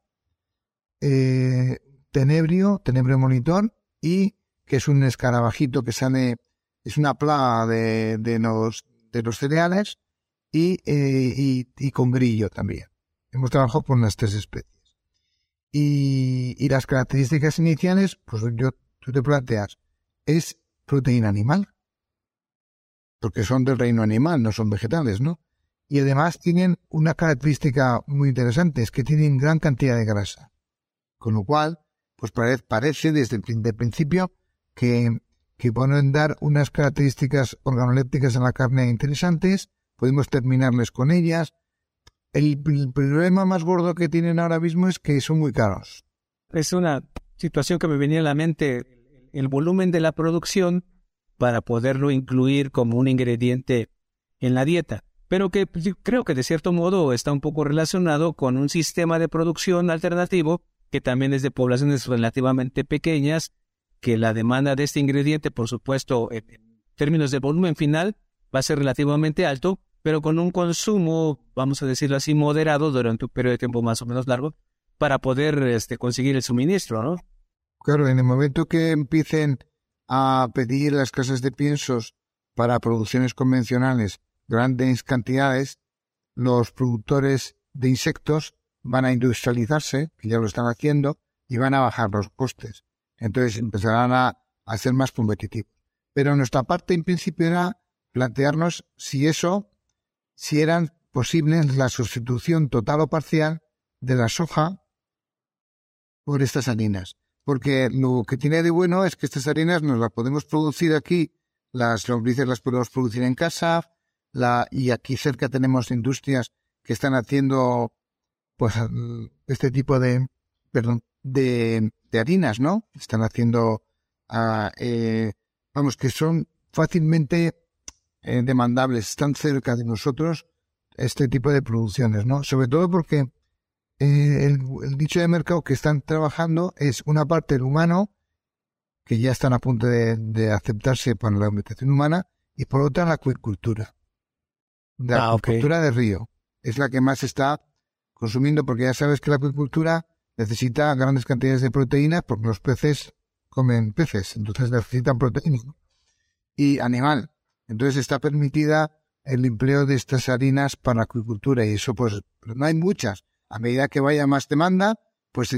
eh, tenebrio, tenebrio monitor, y que es un escarabajito que sale, es una plaga de, de, los, de los cereales, y, eh, y con grillo también. Hemos trabajado con las tres especies. Y, y, las características iniciales, pues yo, tú te planteas, es proteína animal. Porque son del reino animal, no son vegetales, ¿no? Y además tienen una característica muy interesante, es que tienen gran cantidad de grasa. Con lo cual, pues parece, desde el principio que, que pueden dar unas características organolépticas en la carne interesantes, podemos terminarles con ellas, el, problema más gordo que tienen ahora mismo es que son muy caros. Es una situación que me venía a la mente, el volumen de la producción para poderlo incluir como un ingrediente en la dieta, pero que pues, creo que de cierto modo está un poco relacionado con un sistema de producción alternativo que también es de poblaciones relativamente pequeñas, que la demanda de este ingrediente, por supuesto, en términos de volumen final, va a ser relativamente alto, pero con un consumo, vamos a decirlo así, moderado durante un periodo de tiempo más o menos largo, para poder este, conseguir el suministro, ¿no? Claro, en el momento que empiecen a pedir las casas de piensos para producciones convencionales grandes cantidades, los productores de insectos van a industrializarse, que ya lo están haciendo, y van a bajar los costes. Entonces empezarán a, a ser más competitivos. Pero nuestra parte en principio era plantearnos si eso si eran posibles la sustitución total o parcial de la soja por estas harinas. Porque lo que tiene de bueno es que estas harinas nos las podemos producir aquí, las lombrices las podemos producir en casa, la, y aquí cerca tenemos industrias que están haciendo pues este tipo de perdón de, de harinas, ¿no? Están haciendo uh, eh, vamos que son fácilmente eh, demandables, están cerca de nosotros este tipo de producciones, ¿no? Sobre todo porque eh, el, el, nicho de mercado que están trabajando es una parte del humano, que ya están a punto de, de aceptarse para la alimentación humana, y por otra la acuicultura. La ah, acuicultura de río. Es la que más está consumiendo, porque ya sabes que la acuicultura necesita grandes cantidades de proteínas, porque los peces comen peces, entonces necesitan proteínas. Y animal, entonces está permitida el empleo de estas harinas para acuicultura y eso pues no hay muchas. A medida que vaya más demanda, pues,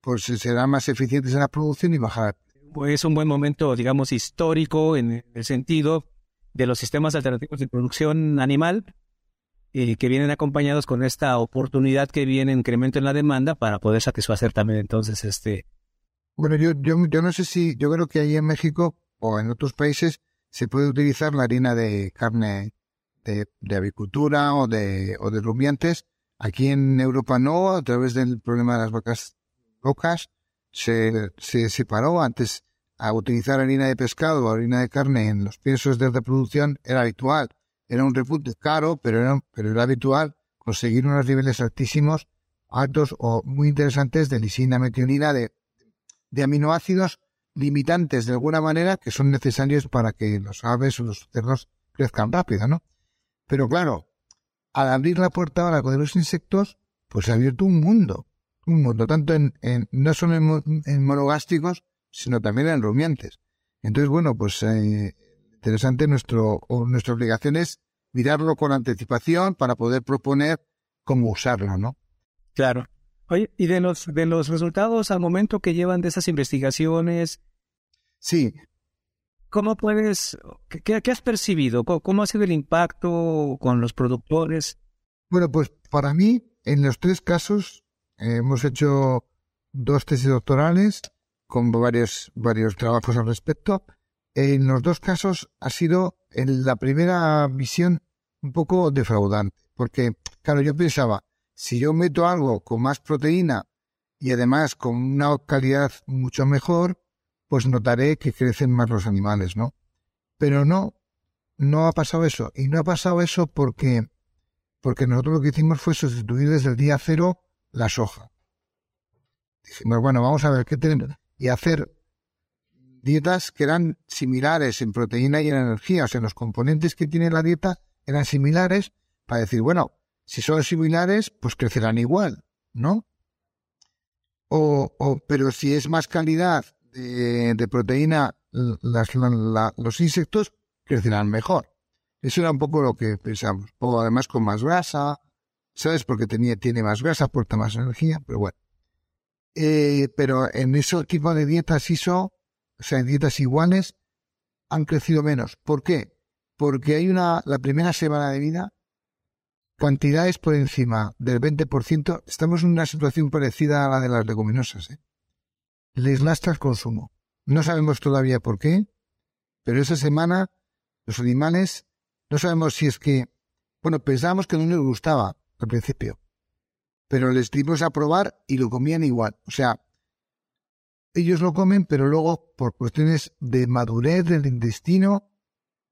pues será más eficientes en la producción y bajar. Pues es un buen momento, digamos, histórico en el sentido de los sistemas alternativos de producción animal y que vienen acompañados con esta oportunidad que viene incremento en la demanda para poder satisfacer también entonces este. Bueno, yo, yo, yo no sé si, yo creo que ahí en México o en otros países se puede utilizar la harina de carne de, de avicultura o de, o de rumiantes. Aquí en Europa no, a través del problema de las vacas locas, se, se separó antes a utilizar harina de pescado o harina de carne en los piensos de reproducción era habitual. Era un repunte caro, pero era, pero era habitual conseguir unos niveles altísimos, altos o muy interesantes de lisina, metionina, de, de aminoácidos limitantes de alguna manera que son necesarios para que los aves o los cerdos crezcan rápido, ¿no? Pero claro, al abrir la puerta ahora con los insectos, pues se ha abierto un mundo, un mundo, tanto en, en no solo en, monogástricos, sino también en rumiantes. Entonces, bueno, pues eh, interesante nuestro, o nuestra obligación es mirarlo con anticipación para poder proponer cómo usarlo, ¿no? Claro. Oye, y de los, de los resultados al momento que llevan de esas investigaciones, Sí. ¿Cómo puedes, qué, has percibido? ¿Cómo, ha sido el impacto con los productores? Bueno, pues para mí, en los tres casos, hemos hecho dos tesis doctorales con varios, varios trabajos al respecto. En los dos casos ha sido, en la primera visión, un poco defraudante. Porque, claro, yo pensaba, si yo meto algo con más proteína y además con una calidad mucho mejor, pues notaré que crecen más los animales, ¿no? Pero no, no ha pasado eso. Y no ha pasado eso porque, porque nosotros lo que hicimos fue sustituir desde el día cero la soja. Dijimos, bueno, vamos a ver qué tenemos. Y hacer dietas que eran similares en proteína y en energía. O sea, los componentes que tiene la dieta eran similares para decir, bueno, si son similares, pues crecerán igual, ¿no? O, o pero si es más calidad de, de proteína, las, los insectos crecerán mejor. Eso era un poco lo que pensamos. O además con más grasa, ¿sabes? Porque tenía, tiene más grasa, aporta más energía, pero bueno. Eh, pero en ese tipo de dietas ISO, o sea, en dietas iguales, han crecido menos. ¿Por qué? Porque hay una, la primera semana de vida, cantidades por encima del 20%, estamos en una situación parecida a la de las leguminosas, ¿eh? Les lastra el consumo. No sabemos todavía por qué, pero esa semana los animales, no sabemos si es que, bueno, pensábamos que no les gustaba al principio, pero les dimos a probar y lo comían igual. O sea, ellos lo comen, pero luego por cuestiones de madurez del intestino,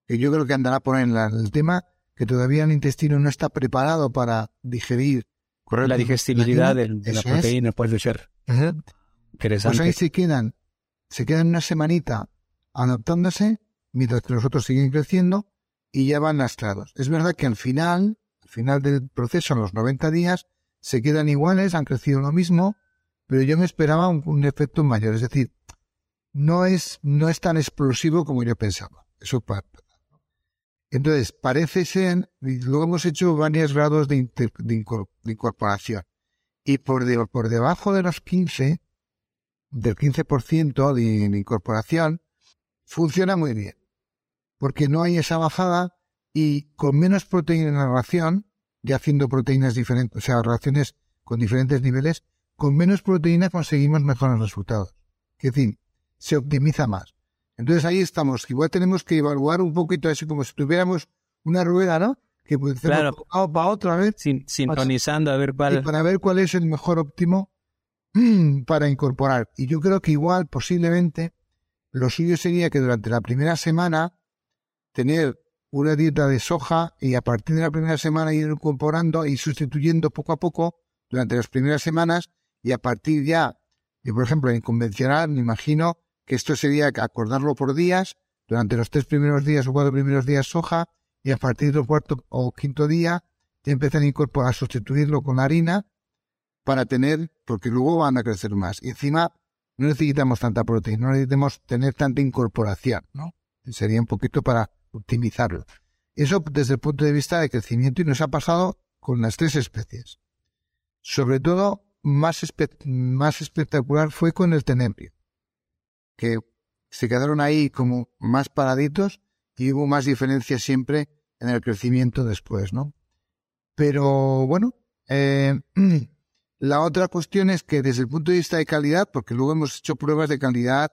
que yo creo que andará por ahí en el tema, que todavía el intestino no está preparado para digerir. La digestibilidad de, la proteína puede ser. Pues ahí se quedan, se quedan una semanita adaptándose, mientras que los otros siguen creciendo y ya van lastrados. Es verdad que al final, al final del proceso, en los 90 días, se quedan iguales, han crecido lo mismo, pero yo me esperaba un, efecto mayor. Es decir, no es, no es tan explosivo como yo pensaba. Eso para entonces, parece ser, luego hemos hecho varios grados de, incorporación. Y por, por debajo de los 15, del 15% de, de incorporación, funciona muy bien. Porque no hay esa bajada y con menos proteína en la ración, ya haciendo proteínas diferentes, o sea, raciones con diferentes niveles, con menos proteína conseguimos mejores resultados. Es decir, se optimiza más. Entonces ahí estamos. Igual tenemos que evaluar un poquito así como si tuviéramos una rueda, ¿no? Que puede ser claro. para otra vez. Sin, sintonizando a ver cuál. para ver cuál es el mejor óptimo para incorporar. Y yo creo que igual, posiblemente, lo suyo sería que durante la primera semana tener una dieta de soja y a partir de la primera semana ir incorporando y sustituyendo poco a poco durante las primeras semanas y a partir ya, y por ejemplo, en convencional, me imagino que esto sería acordarlo por días, durante los tres primeros días o cuatro primeros días soja, y a partir del cuarto o quinto día ya empiezan a incorporar, a sustituirlo con harina para tener, porque luego van a crecer más. Y encima no necesitamos tanta proteína, no necesitamos tener tanta incorporación, ¿no? Sería un poquito para optimizarlo. Eso desde el punto de vista de crecimiento y nos ha pasado con las tres especies. Sobre todo, más, más espectacular fue con el tenebrio que se quedaron ahí como más paraditos y hubo más diferencia siempre en el crecimiento después, ¿no? Pero bueno, eh, la otra cuestión es que desde el punto de vista de calidad, porque luego hemos hecho pruebas de calidad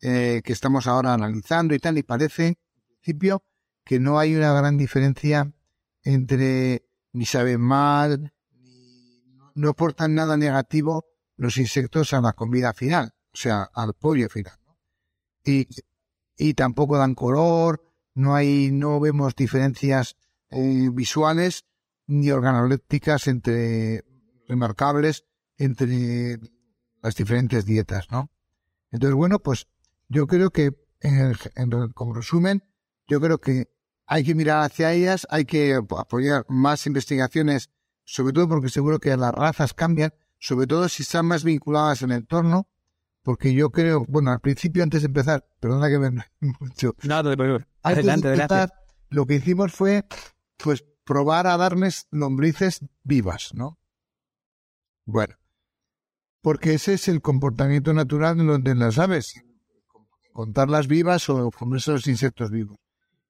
eh, que estamos ahora analizando y tal, y parece, en principio, que no hay una gran diferencia entre ni saben mal, ni no aportan nada negativo los insectos a la comida final, o sea, al pollo final y, tampoco dan color, no hay, no vemos diferencias eh, visuales ni organolépticas entre remarcables entre las diferentes dietas, ¿no? Entonces, bueno, pues yo creo que, en como resumen, yo creo que hay que mirar hacia ellas, hay que apoyar más investigaciones, sobre todo porque seguro que las razas cambian, sobre todo si están más vinculadas en el entorno, porque yo creo, bueno, al principio, antes de empezar, perdona que me mucho. Adelante, adelante. Lo que hicimos fue, pues, probar a darles lombrices vivas, ¿no? Bueno, porque ese es el comportamiento natural de las aves, contarlas vivas o comerse los insectos vivos.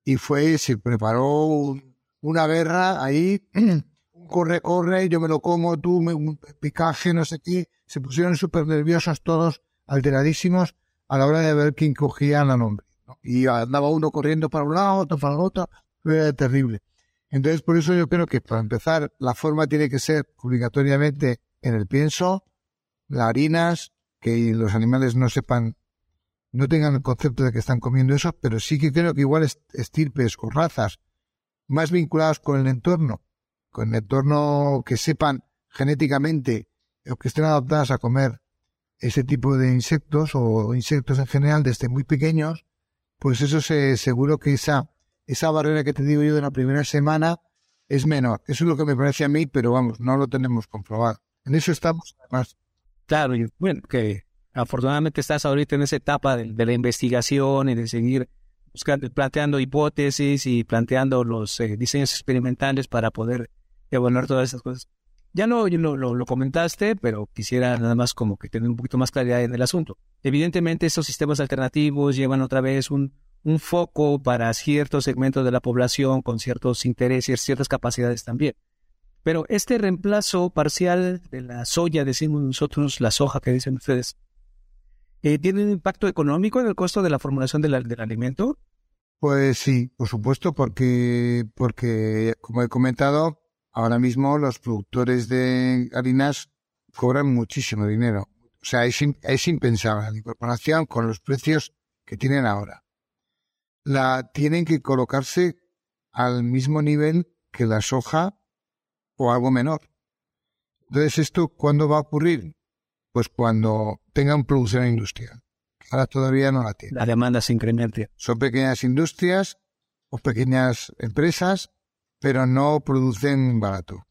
Y fue, se preparó una guerra ahí, corre, corre, yo me lo como, tú, me, un picaje, no sé qué, se pusieron súper nerviosos todos alteradísimos a la hora de ver quién cogía la nombre. Y andaba uno corriendo para un lado, otro para el otro, era terrible. Entonces, por eso yo creo que para empezar, la forma tiene que ser obligatoriamente en el pienso, las harinas, que los animales no sepan, no tengan el concepto de que están comiendo eso, pero sí que creo que igual estirpes o razas más vinculadas con el entorno, con el entorno que sepan genéticamente o que estén adaptadas a comer ese tipo de insectos o insectos en general desde muy pequeños, pues eso se, seguro que esa, esa barrera que te digo yo de la primera semana es menor. Eso es lo que me parece a mí, pero vamos, no lo tenemos comprobado. En eso estamos, además. Claro, y bueno, que afortunadamente estás ahorita en esa etapa de, la investigación y de seguir buscando, planteando hipótesis y planteando los eh, diseños experimentales para poder evaluar todas esas cosas. Ya no, lo, lo, comentaste, pero quisiera nada más como que tener un poquito más claridad en el asunto. Evidentemente, estos sistemas alternativos llevan otra vez un, un foco para ciertos segmentos de la población con ciertos intereses, ciertas capacidades también. Pero este reemplazo parcial de la soya, decimos nosotros, la soja que dicen ustedes, eh, ¿tiene un impacto económico en el costo de la formulación del alimento? Pues sí, por supuesto, porque, porque, como he comentado, ahora mismo los productores de harinas cobran muchísimo dinero. O sea, es, es impensable la incorporación con los precios que tienen ahora. La tienen que colocarse al mismo nivel que la soja o algo menor. Entonces, ¿esto cuándo va a ocurrir? Pues cuando tengan producción industrial. Ahora todavía no la tienen. La demanda se incrementa. Son pequeñas industrias o pequeñas empresas pero no producen barato.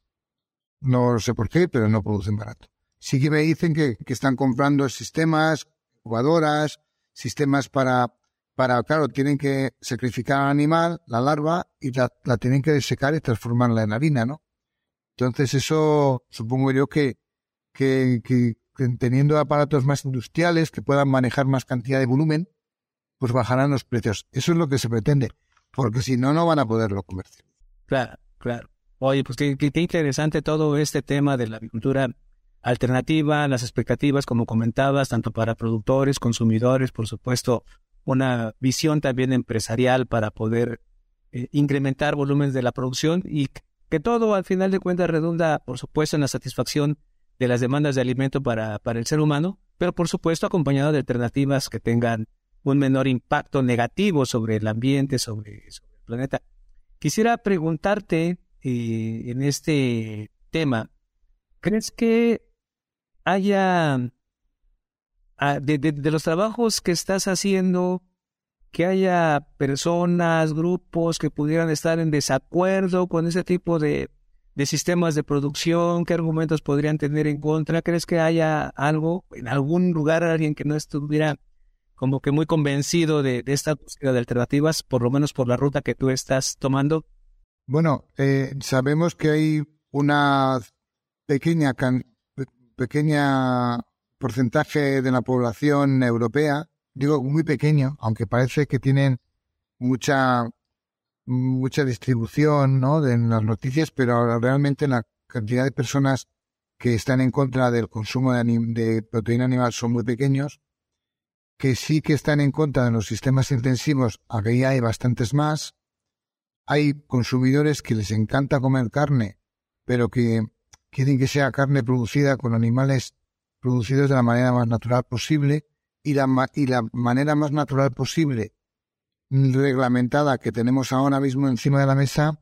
No sé por qué, pero no producen barato. Sí que me dicen que, están comprando sistemas, jugadoras, sistemas para, para, claro, tienen que sacrificar al animal, la larva, y la, tienen que desecar y transformarla en harina, ¿no? Entonces eso supongo yo que, que, teniendo aparatos más industriales que puedan manejar más cantidad de volumen, pues bajarán los precios. Eso es lo que se pretende, porque si no, no van a poderlo comercializar. Claro, claro. Oye, pues qué, interesante todo este tema de la agricultura alternativa, las expectativas, como comentabas, tanto para productores, consumidores, por supuesto, una visión también empresarial para poder eh, incrementar volúmenes de la producción y que todo al final de cuentas redunda, por supuesto, en la satisfacción de las demandas de alimento para, para el ser humano, pero por supuesto acompañado de alternativas que tengan un menor impacto negativo sobre el ambiente, sobre, el planeta. Quisiera preguntarte eh, en este tema, ¿crees que haya, ah, de, los trabajos que estás haciendo, que haya personas, grupos que pudieran estar en desacuerdo con ese tipo de, de sistemas de producción? ¿Qué argumentos podrían tener en contra? ¿Crees que haya algo, en algún lugar, alguien que no estuviera como que muy convencido de, esta búsqueda de alternativas, por lo menos por la ruta que tú estás tomando? Bueno, eh, sabemos que hay una pequeña, pequeña porcentaje de la población europea, digo muy pequeño, aunque parece que tienen mucha mucha distribución ¿no? de, en las noticias, pero realmente la cantidad de personas que están en contra del consumo de, de proteína animal son muy pequeños que sí que están en contra de los sistemas intensivos, aquí hay bastantes más. Hay consumidores que les encanta comer carne, pero que quieren que sea carne producida con animales producidos de la manera más natural posible y la, y la manera más natural posible reglamentada que tenemos ahora mismo encima de la mesa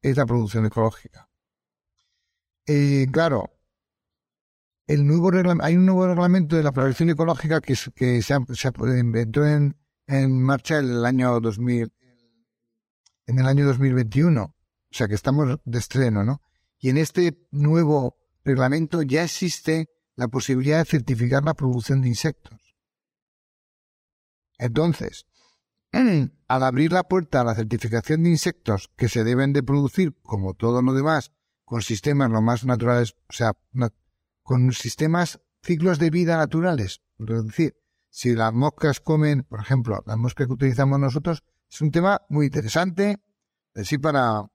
es la producción ecológica. Y claro, el nuevo hay un nuevo reglamento de la producción ecológica que, que se, inventó en, en, marcha el año 2000, en el año 2021. O sea que estamos de estreno, ¿no? Y en este nuevo reglamento ya existe la posibilidad de certificar la producción de insectos. Entonces, al abrir la puerta a la certificación de insectos que se deben de producir, como todo lo demás, con sistemas lo más naturales, o sea, con sistemas, ciclos de vida naturales. Es decir, si las moscas comen, por ejemplo, las moscas que utilizamos nosotros, es un tema muy interesante. Es decir, para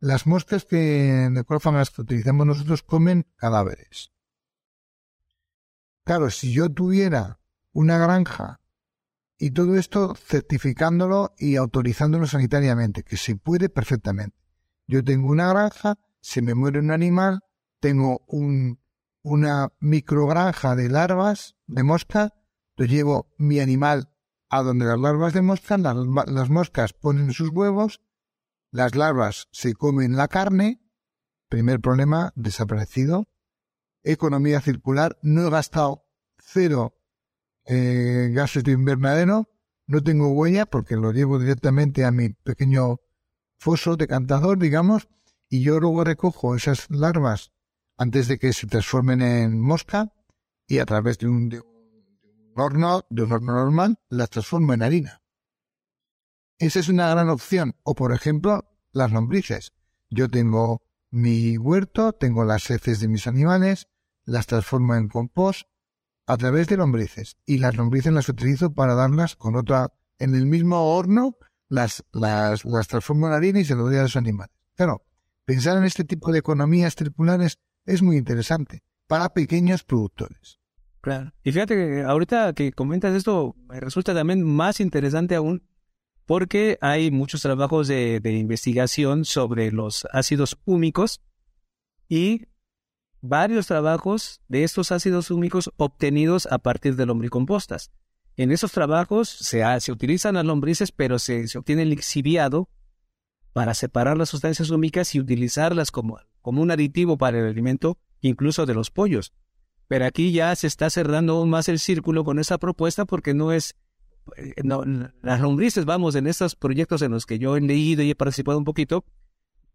las moscas que las que utilizamos nosotros comen cadáveres. Claro, si yo tuviera una granja y todo esto certificándolo y autorizándolo sanitariamente, que se puede perfectamente. Yo tengo una granja, se me muere un animal, tengo un una microgranja de larvas de mosca, yo llevo mi animal a donde las larvas de mosca, las, las moscas ponen sus huevos, las larvas se comen la carne, primer problema desaparecido, economía circular, no he gastado cero eh, gases de invernadero, no tengo huella porque lo llevo directamente a mi pequeño foso decantador, digamos, y yo luego recojo esas larvas antes de que se transformen en mosca y a través de un, de un horno, de un horno normal, las transformo en harina. Esa es una gran opción. O, por ejemplo, las lombrices. Yo tengo mi huerto, tengo las heces de mis animales, las transformo en compost a través de lombrices. Y las lombrices las utilizo para darlas con otra, en el mismo horno, las, las, las transformo en harina y se lo doy a los animales. Claro, pensar en este tipo de economías circulares es muy interesante para pequeños productores. Claro. Y fíjate que ahorita que comentas esto, me resulta también más interesante aún porque hay muchos trabajos de, de investigación sobre los ácidos húmicos y varios trabajos de estos ácidos húmicos obtenidos a partir de lombricompostas. En esos trabajos se, se utilizan las lombrices, pero se, obtiene el lixiviado para separar las sustancias húmicas y utilizarlas como, un aditivo para el alimento, incluso de los pollos. Pero aquí ya se está cerrando aún más el círculo con esa propuesta porque no es... Eh, las lombrices, vamos, en estos proyectos en los que yo he leído y he participado un poquito,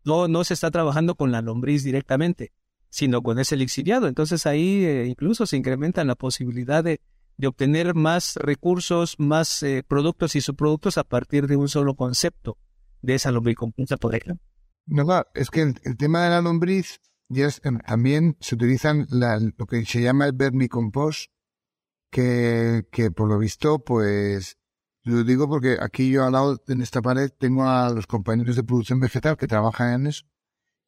no, no se está trabajando con la lombriz directamente sino con ese lixiviado. Entonces ahí eh, incluso se incrementa la posibilidad de, obtener más recursos, más eh, productos y subproductos a partir de un solo concepto de esa lombricompuesta, por. No, claro, es que el, tema de la lombriz es, también se utilizan la, lo que se llama el vermicompost, que, que por lo visto, pues, lo digo porque aquí yo al lado, en esta pared, tengo a los compañeros de producción vegetal que trabajan en eso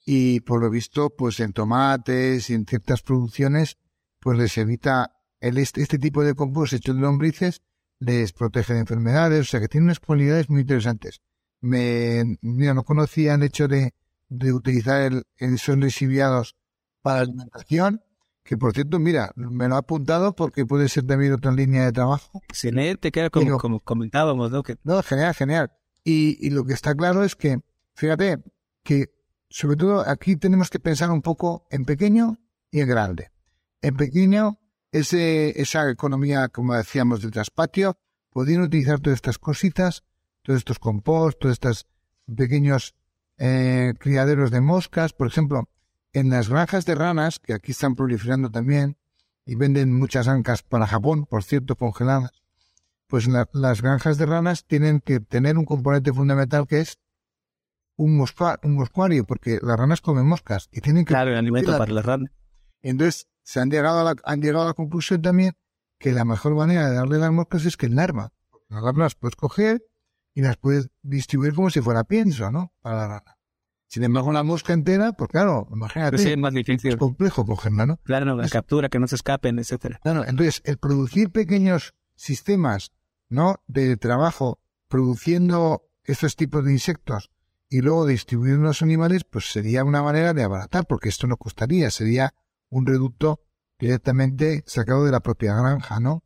y por lo visto, pues en tomates y en ciertas producciones, pues les evita el, este, este tipo de compost hecho de lombrices, les protege de enfermedades, o sea que tiene unas cualidades muy interesantes. Me, mira, no conocía el hecho de, de utilizar el, esos lixiviados para alimentación, que por cierto, mira, me lo ha apuntado porque puede ser también otra línea de trabajo. Excelente, que como, Pero, como comentábamos, ¿no? Que... No, genial, genial. Y, y lo que está claro es que, fíjate, que sobre todo aquí tenemos que pensar un poco en pequeño y en grande. En pequeño, ese, esa economía, como decíamos, del traspatio, podrían utilizar todas estas cositas, todos estos compost, todos estos pequeños eh, criaderos de moscas. Por ejemplo, en las granjas de ranas, que aquí están proliferando también, y venden muchas ancas para Japón, por cierto, congeladas, pues la, las granjas de ranas tienen que tener un componente fundamental que es un, mosca, un moscuario, porque las ranas comen moscas y tienen que... Claro, el alimento para las ranas. Entonces, se han llegado, a la, han llegado a la conclusión también que la mejor manera de darle las moscas es que el larva. Las larvas las puedes coger y las puedes distribuir como si fuera pienso, ¿no? Para la rana. Sin embargo, la mosca entera, pues claro, imagínate. Sí, es más difícil. Es complejo cogerla, ¿no? Claro, no, la es, captura, que no se escapen, etcétera. Claro, entonces, el producir pequeños sistemas, ¿no? De trabajo, produciendo estos tipos de insectos y luego distribuir los animales, pues sería una manera de abaratar, porque esto no costaría, sería un reducto directamente sacado de la propia granja, ¿no?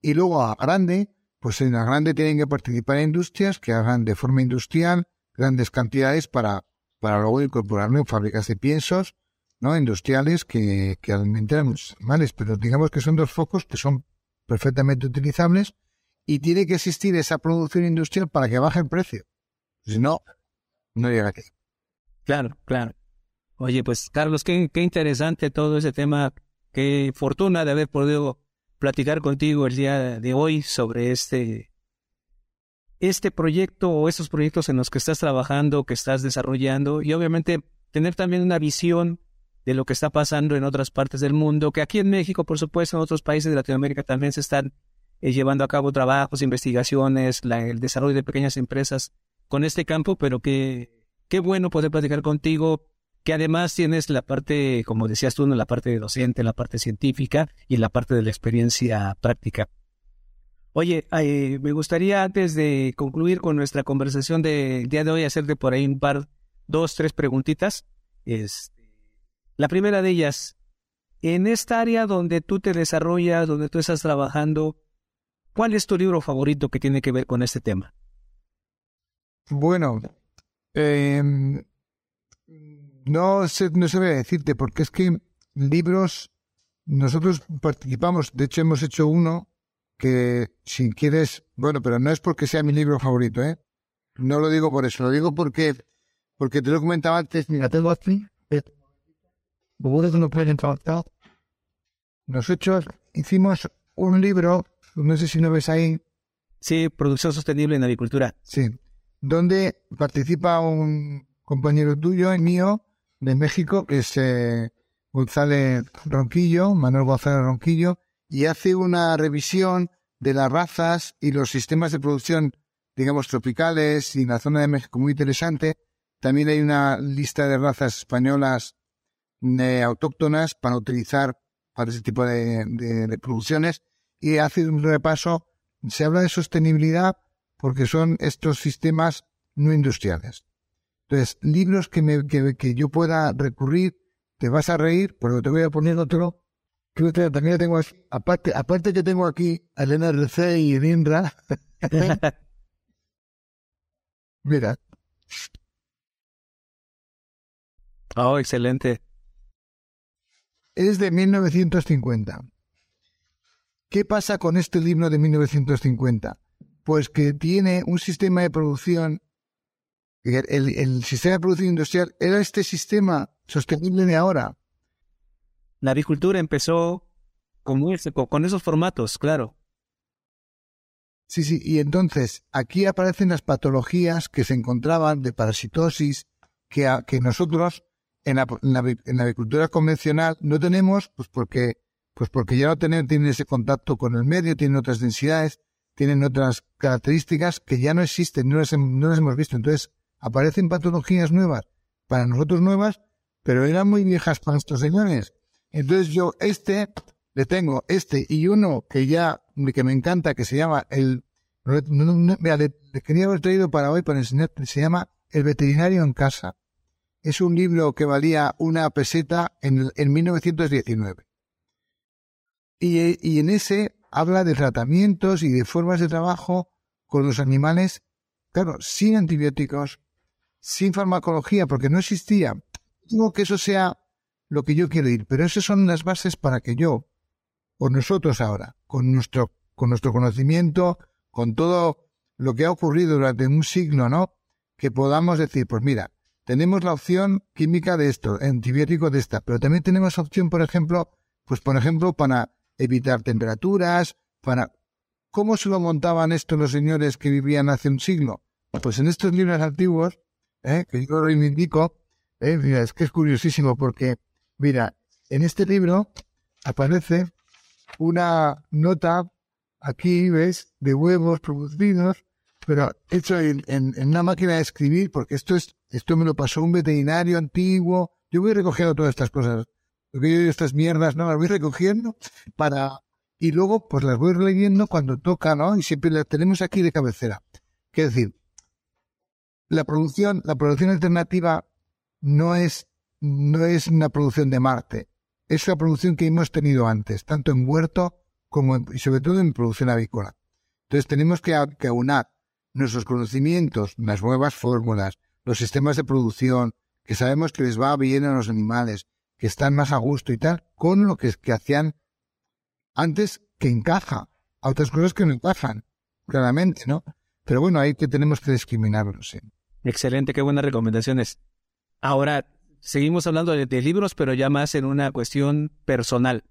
Y luego a grande, pues en la grande tienen que participar industrias que hagan de forma industrial grandes cantidades para, para luego incorporarlo en fábricas de piensos, ¿no? Industriales que, que alimenten a los animales, pero digamos que son dos focos que son perfectamente utilizables y tiene que existir esa producción industrial para que baje el precio. Si no, no llega aquí. Claro, claro. Oye, pues Carlos, qué, interesante todo ese tema. Qué fortuna de haber podido platicar contigo el día de hoy sobre este, este proyecto o estos proyectos en los que estás trabajando, que estás desarrollando y obviamente tener también una visión de lo que está pasando en otras partes del mundo, que aquí en México, por supuesto, en otros países de Latinoamérica también se están eh, llevando a cabo trabajos, investigaciones, la, el desarrollo de pequeñas empresas con este campo, pero que qué bueno poder platicar contigo, que además tienes la parte, como decías tú, la parte de docente, la parte científica y la parte de la experiencia práctica. Oye, me gustaría antes de concluir con nuestra conversación del día de hoy hacerte por ahí un par, dos, tres preguntitas. Este, la primera de ellas, En esta área donde tú te desarrollas, donde tú estás trabajando, ¿cuál es tu libro favorito que tiene que ver con este tema? Bueno, eh, no sé, no sé decirte, porque es que libros, nosotros participamos, de hecho hemos hecho uno que si quieres, bueno, pero no es porque sea mi libro favorito, ¿eh? No lo digo por eso, lo digo porque, porque te lo comentaba antes, mira, tengo aquí, nosotros hicimos un libro, no sé si lo ves ahí. Sí, producción sostenible en agricultura. Sí, donde participa un compañero tuyo y mío de México, que es eh, González Ronquillo, Manuel González Ronquillo, y hace una revisión de las razas y los sistemas de producción, digamos, tropicales y en la zona de México muy interesante. También hay una lista de razas españolas eh, autóctonas para utilizar para ese tipo de, de producciones y hace un repaso. Se habla de sostenibilidad porque son estos sistemas no industriales. Entonces, libros que, me, que, que yo pueda recurrir, te vas a reír, pero te voy a poner otro. Que también tengo aquí. Aparte, aparte que tengo aquí a Elena RC y Lindra. Mira. Oh, excelente. Es de 1950. ¿Qué pasa con este libro de 1950? Pues que tiene un sistema de producción el, sistema de producción industrial era este sistema sostenible de ahora. La agricultura empezó con, con esos formatos, claro. Sí, sí, y entonces aquí aparecen las patologías que se encontraban de parasitosis que, que nosotros en la, en, la, agricultura convencional no tenemos, pues porque, pues porque ya no tienen, tienen ese contacto con el medio, tienen otras densidades, tienen otras características que ya no existen, no las, hemos visto. Entonces, aparecen patologías nuevas, para nosotros nuevas, pero eran muy viejas para estos señores. Entonces yo este le tengo este y uno que ya que me encanta que se llama el le, quería haber traído para hoy para enseñarte se llama El veterinario en casa. Es un libro que valía una peseta en, en 1919. Y, y en ese habla de tratamientos y de formas de trabajo con los animales, claro, sin antibióticos, sin farmacología, porque no existía. Digo que eso sea lo que yo quiero ir, pero esas son las bases para que yo, o nosotros ahora, con nuestro, con nuestro conocimiento, con todo lo que ha ocurrido durante un siglo, ¿no? Que podamos decir, pues mira, tenemos la opción química de esto, antibiótico de esta, pero también tenemos opción, por ejemplo, pues por ejemplo, para evitar temperaturas, para... ¿Cómo se lo montaban esto los señores que vivían hace un siglo? Pues en estos libros antiguos ¿eh? que yo reivindico, ¿eh? mira, es que es curiosísimo porque, mira, en este libro aparece una nota, aquí ves, de huevos producidos, pero hecho en, una máquina de escribir, porque esto es, esto me lo pasó un veterinario antiguo. Yo voy recogiendo todas estas cosas, estas mierdas, no, las voy recogiendo para, y luego pues las voy leyendo cuando toca, ¿no? Y siempre las tenemos aquí de cabecera. Quiero decir, la producción, la producción alternativa no es, no es una producción de Marte, es la producción que hemos tenido antes, tanto en huerto como y sobre todo en producción avícola. Entonces tenemos que, que aunar nuestros conocimientos, las nuevas fórmulas, los sistemas de producción, que sabemos que les va bien a los animales, que están más a gusto y tal, con lo que, que hacían antes que encaja, a otras cosas que no encajan, claramente, ¿no? Pero bueno, ahí que tenemos que discriminarlos. ¿sí? Excelente, qué buenas recomendaciones. Ahora, seguimos hablando de, libros, pero ya más en una cuestión personal.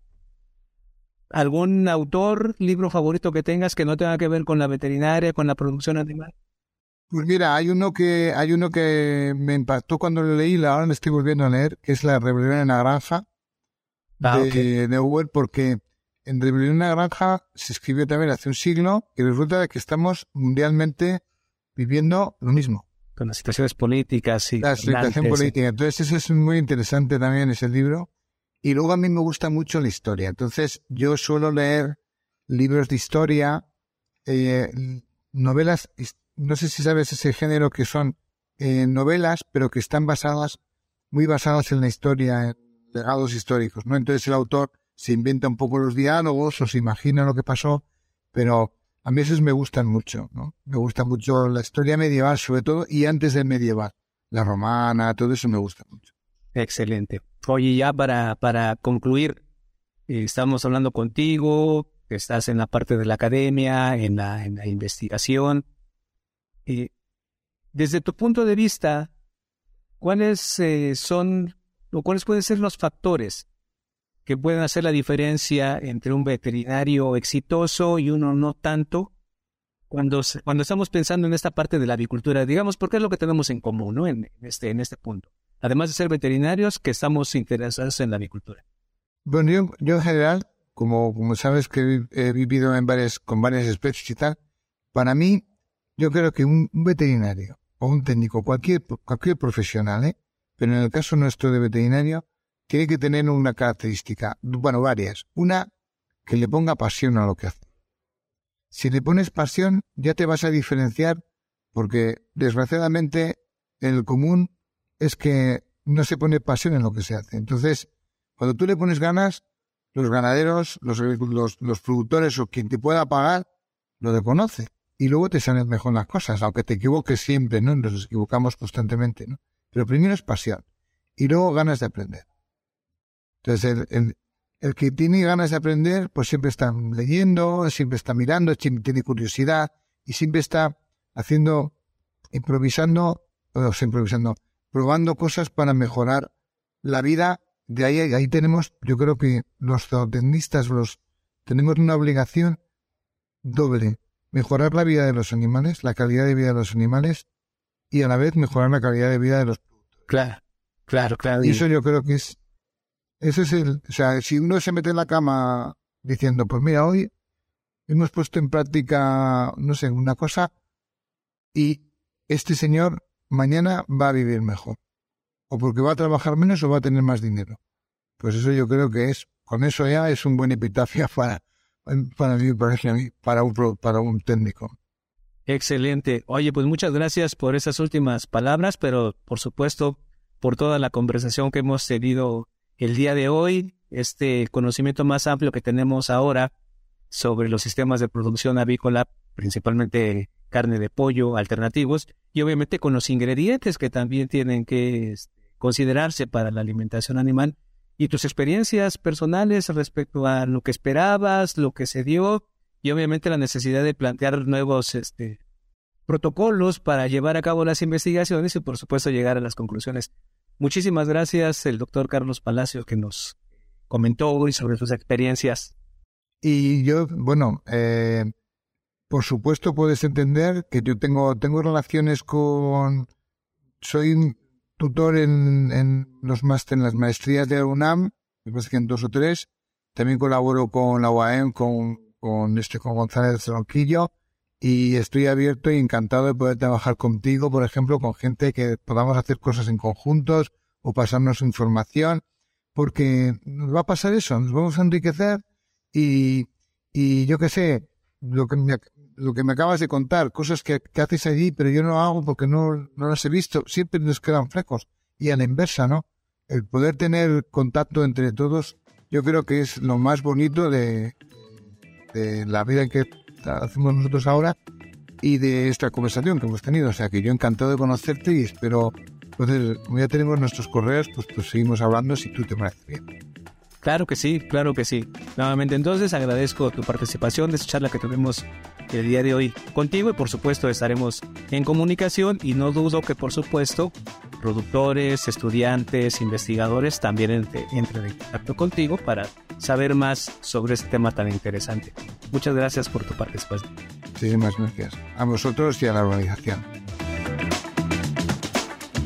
¿Algún autor, libro favorito que tengas que no tenga que ver con la veterinaria, con la producción animal? Pues mira, hay uno que hay uno que me impactó cuando lo leí, ahora me estoy volviendo a leer, que es La Rebelión en la Granja ah, de Neuer, porque en Rebelión en la Granja se escribió también hace un siglo y resulta de que estamos mundialmente viviendo lo mismo con las situaciones políticas y la situación política. Entonces eso es muy interesante también ese libro. Y luego a mí me gusta mucho la historia. Entonces yo suelo leer libros de historia, eh, novelas, no sé si sabes ese género que son eh, novelas, pero que están basadas, muy basadas en la historia, legados históricos, ¿no? Entonces el autor se inventa un poco los diálogos o se imagina lo que pasó, pero a mí esos me gustan mucho, ¿no? Me gusta mucho la historia medieval sobre todo y antes del medieval, la romana, todo eso me gusta mucho. Excelente. Oye, ya para, para concluir, eh, estamos hablando contigo, estás en la parte de la academia, en en la investigación. Eh, desde tu punto de vista, ¿cuáles eh, son o cuáles pueden ser los factores que pueden hacer la diferencia entre un veterinario exitoso y uno no tanto cuando, cuando estamos pensando en esta parte de la avicultura? Digamos, porque es lo que tenemos en común ¿no? en, este, en este punto. Además de ser veterinarios, que estamos interesados en la avicultura. Bueno, yo, en general, como, como sabes que he vivido en varias, con varias especies y tal, para mí, yo creo que un, veterinario o un técnico, cualquier, cualquier profesional, ¿eh? pero en el caso nuestro de veterinario, tiene que tener una característica, bueno, varias. Una, que le ponga pasión a lo que hace. Si le pones pasión, ya te vas a diferenciar, porque desgraciadamente el común es que no se pone pasión en lo que se hace. Entonces, cuando tú le pones ganas, los ganaderos, los, los, productores o quien te pueda pagar, lo reconoce. Y luego te salen mejor las cosas, aunque te equivoques siempre, ¿no? Nos equivocamos constantemente, ¿no? Pero primero es pasión. Y luego ganas de aprender. Entonces, el, el, que tiene ganas de aprender, pues siempre está leyendo, siempre está mirando, siempre tiene curiosidad y siempre está haciendo, improvisando, o sea, improvisando, probando cosas para mejorar la vida. De ahí, ahí tenemos, yo creo que los zootecnistas los, tenemos una obligación doble. Mejorar la vida de los animales, la calidad de vida de los animales y a la vez mejorar la calidad de vida de los productores. Claro, claro, claro. Y eso yo creo que es, ese es el, o sea, si uno se mete en la cama diciendo, pues mira, hoy hemos puesto en práctica, no sé, una cosa y este señor mañana va a vivir mejor. O porque va a trabajar menos o va a tener más dinero. Pues eso yo creo que es, con eso ya es un buen epitafio para, para mí, para un, para un técnico. Excelente. Oye, pues muchas gracias por esas últimas palabras, pero por supuesto por toda la conversación que hemos tenido el día de hoy, este conocimiento más amplio que tenemos ahora sobre los sistemas de producción avícola, principalmente carne de pollo, alternativos, y obviamente con los ingredientes que también tienen que este, considerarse para la alimentación animal, y tus experiencias personales respecto a lo que esperabas, lo que se dio, y obviamente la necesidad de plantear nuevos este, protocolos para llevar a cabo las investigaciones y por supuesto llegar a las conclusiones. Muchísimas gracias el doctor Carlos Palacio que nos comentó hoy sobre sus experiencias. Y yo, bueno, eh, por supuesto puedes entender que yo tengo, tengo relaciones con... Soy tutor en, en los máster, en las maestrías de UNAM, me parece que en dos o tres. También colaboro con la UAM, con, con, este, con González Ronquillo. Y estoy abierto y encantado de poder trabajar contigo, por ejemplo, con gente que podamos hacer cosas en conjuntos o pasarnos información, porque nos va a pasar eso, nos vamos a enriquecer y, y yo qué sé, lo que, me, lo que me acabas de contar, cosas que, que, haces allí, pero yo no hago porque no, no las he visto, siempre nos quedan frescos. Y a la inversa, ¿no? El poder tener contacto entre todos, yo creo que es lo más bonito de, de la vida que hacemos nosotros ahora y de esta conversación que hemos tenido. O sea, que yo encantado de conocerte y espero, entonces, como ya tenemos nuestros correos, pues, pues seguimos hablando si tú te parece bien. Claro que sí, claro que sí. Nuevamente entonces agradezco tu participación de esta charla que tuvimos el día de hoy contigo y por supuesto estaremos en comunicación y no dudo que por supuesto productores, estudiantes, investigadores también entren en contacto contigo para saber más sobre este tema tan interesante. Muchas gracias por tu participación. Muchísimas gracias. A vosotros y a la organización.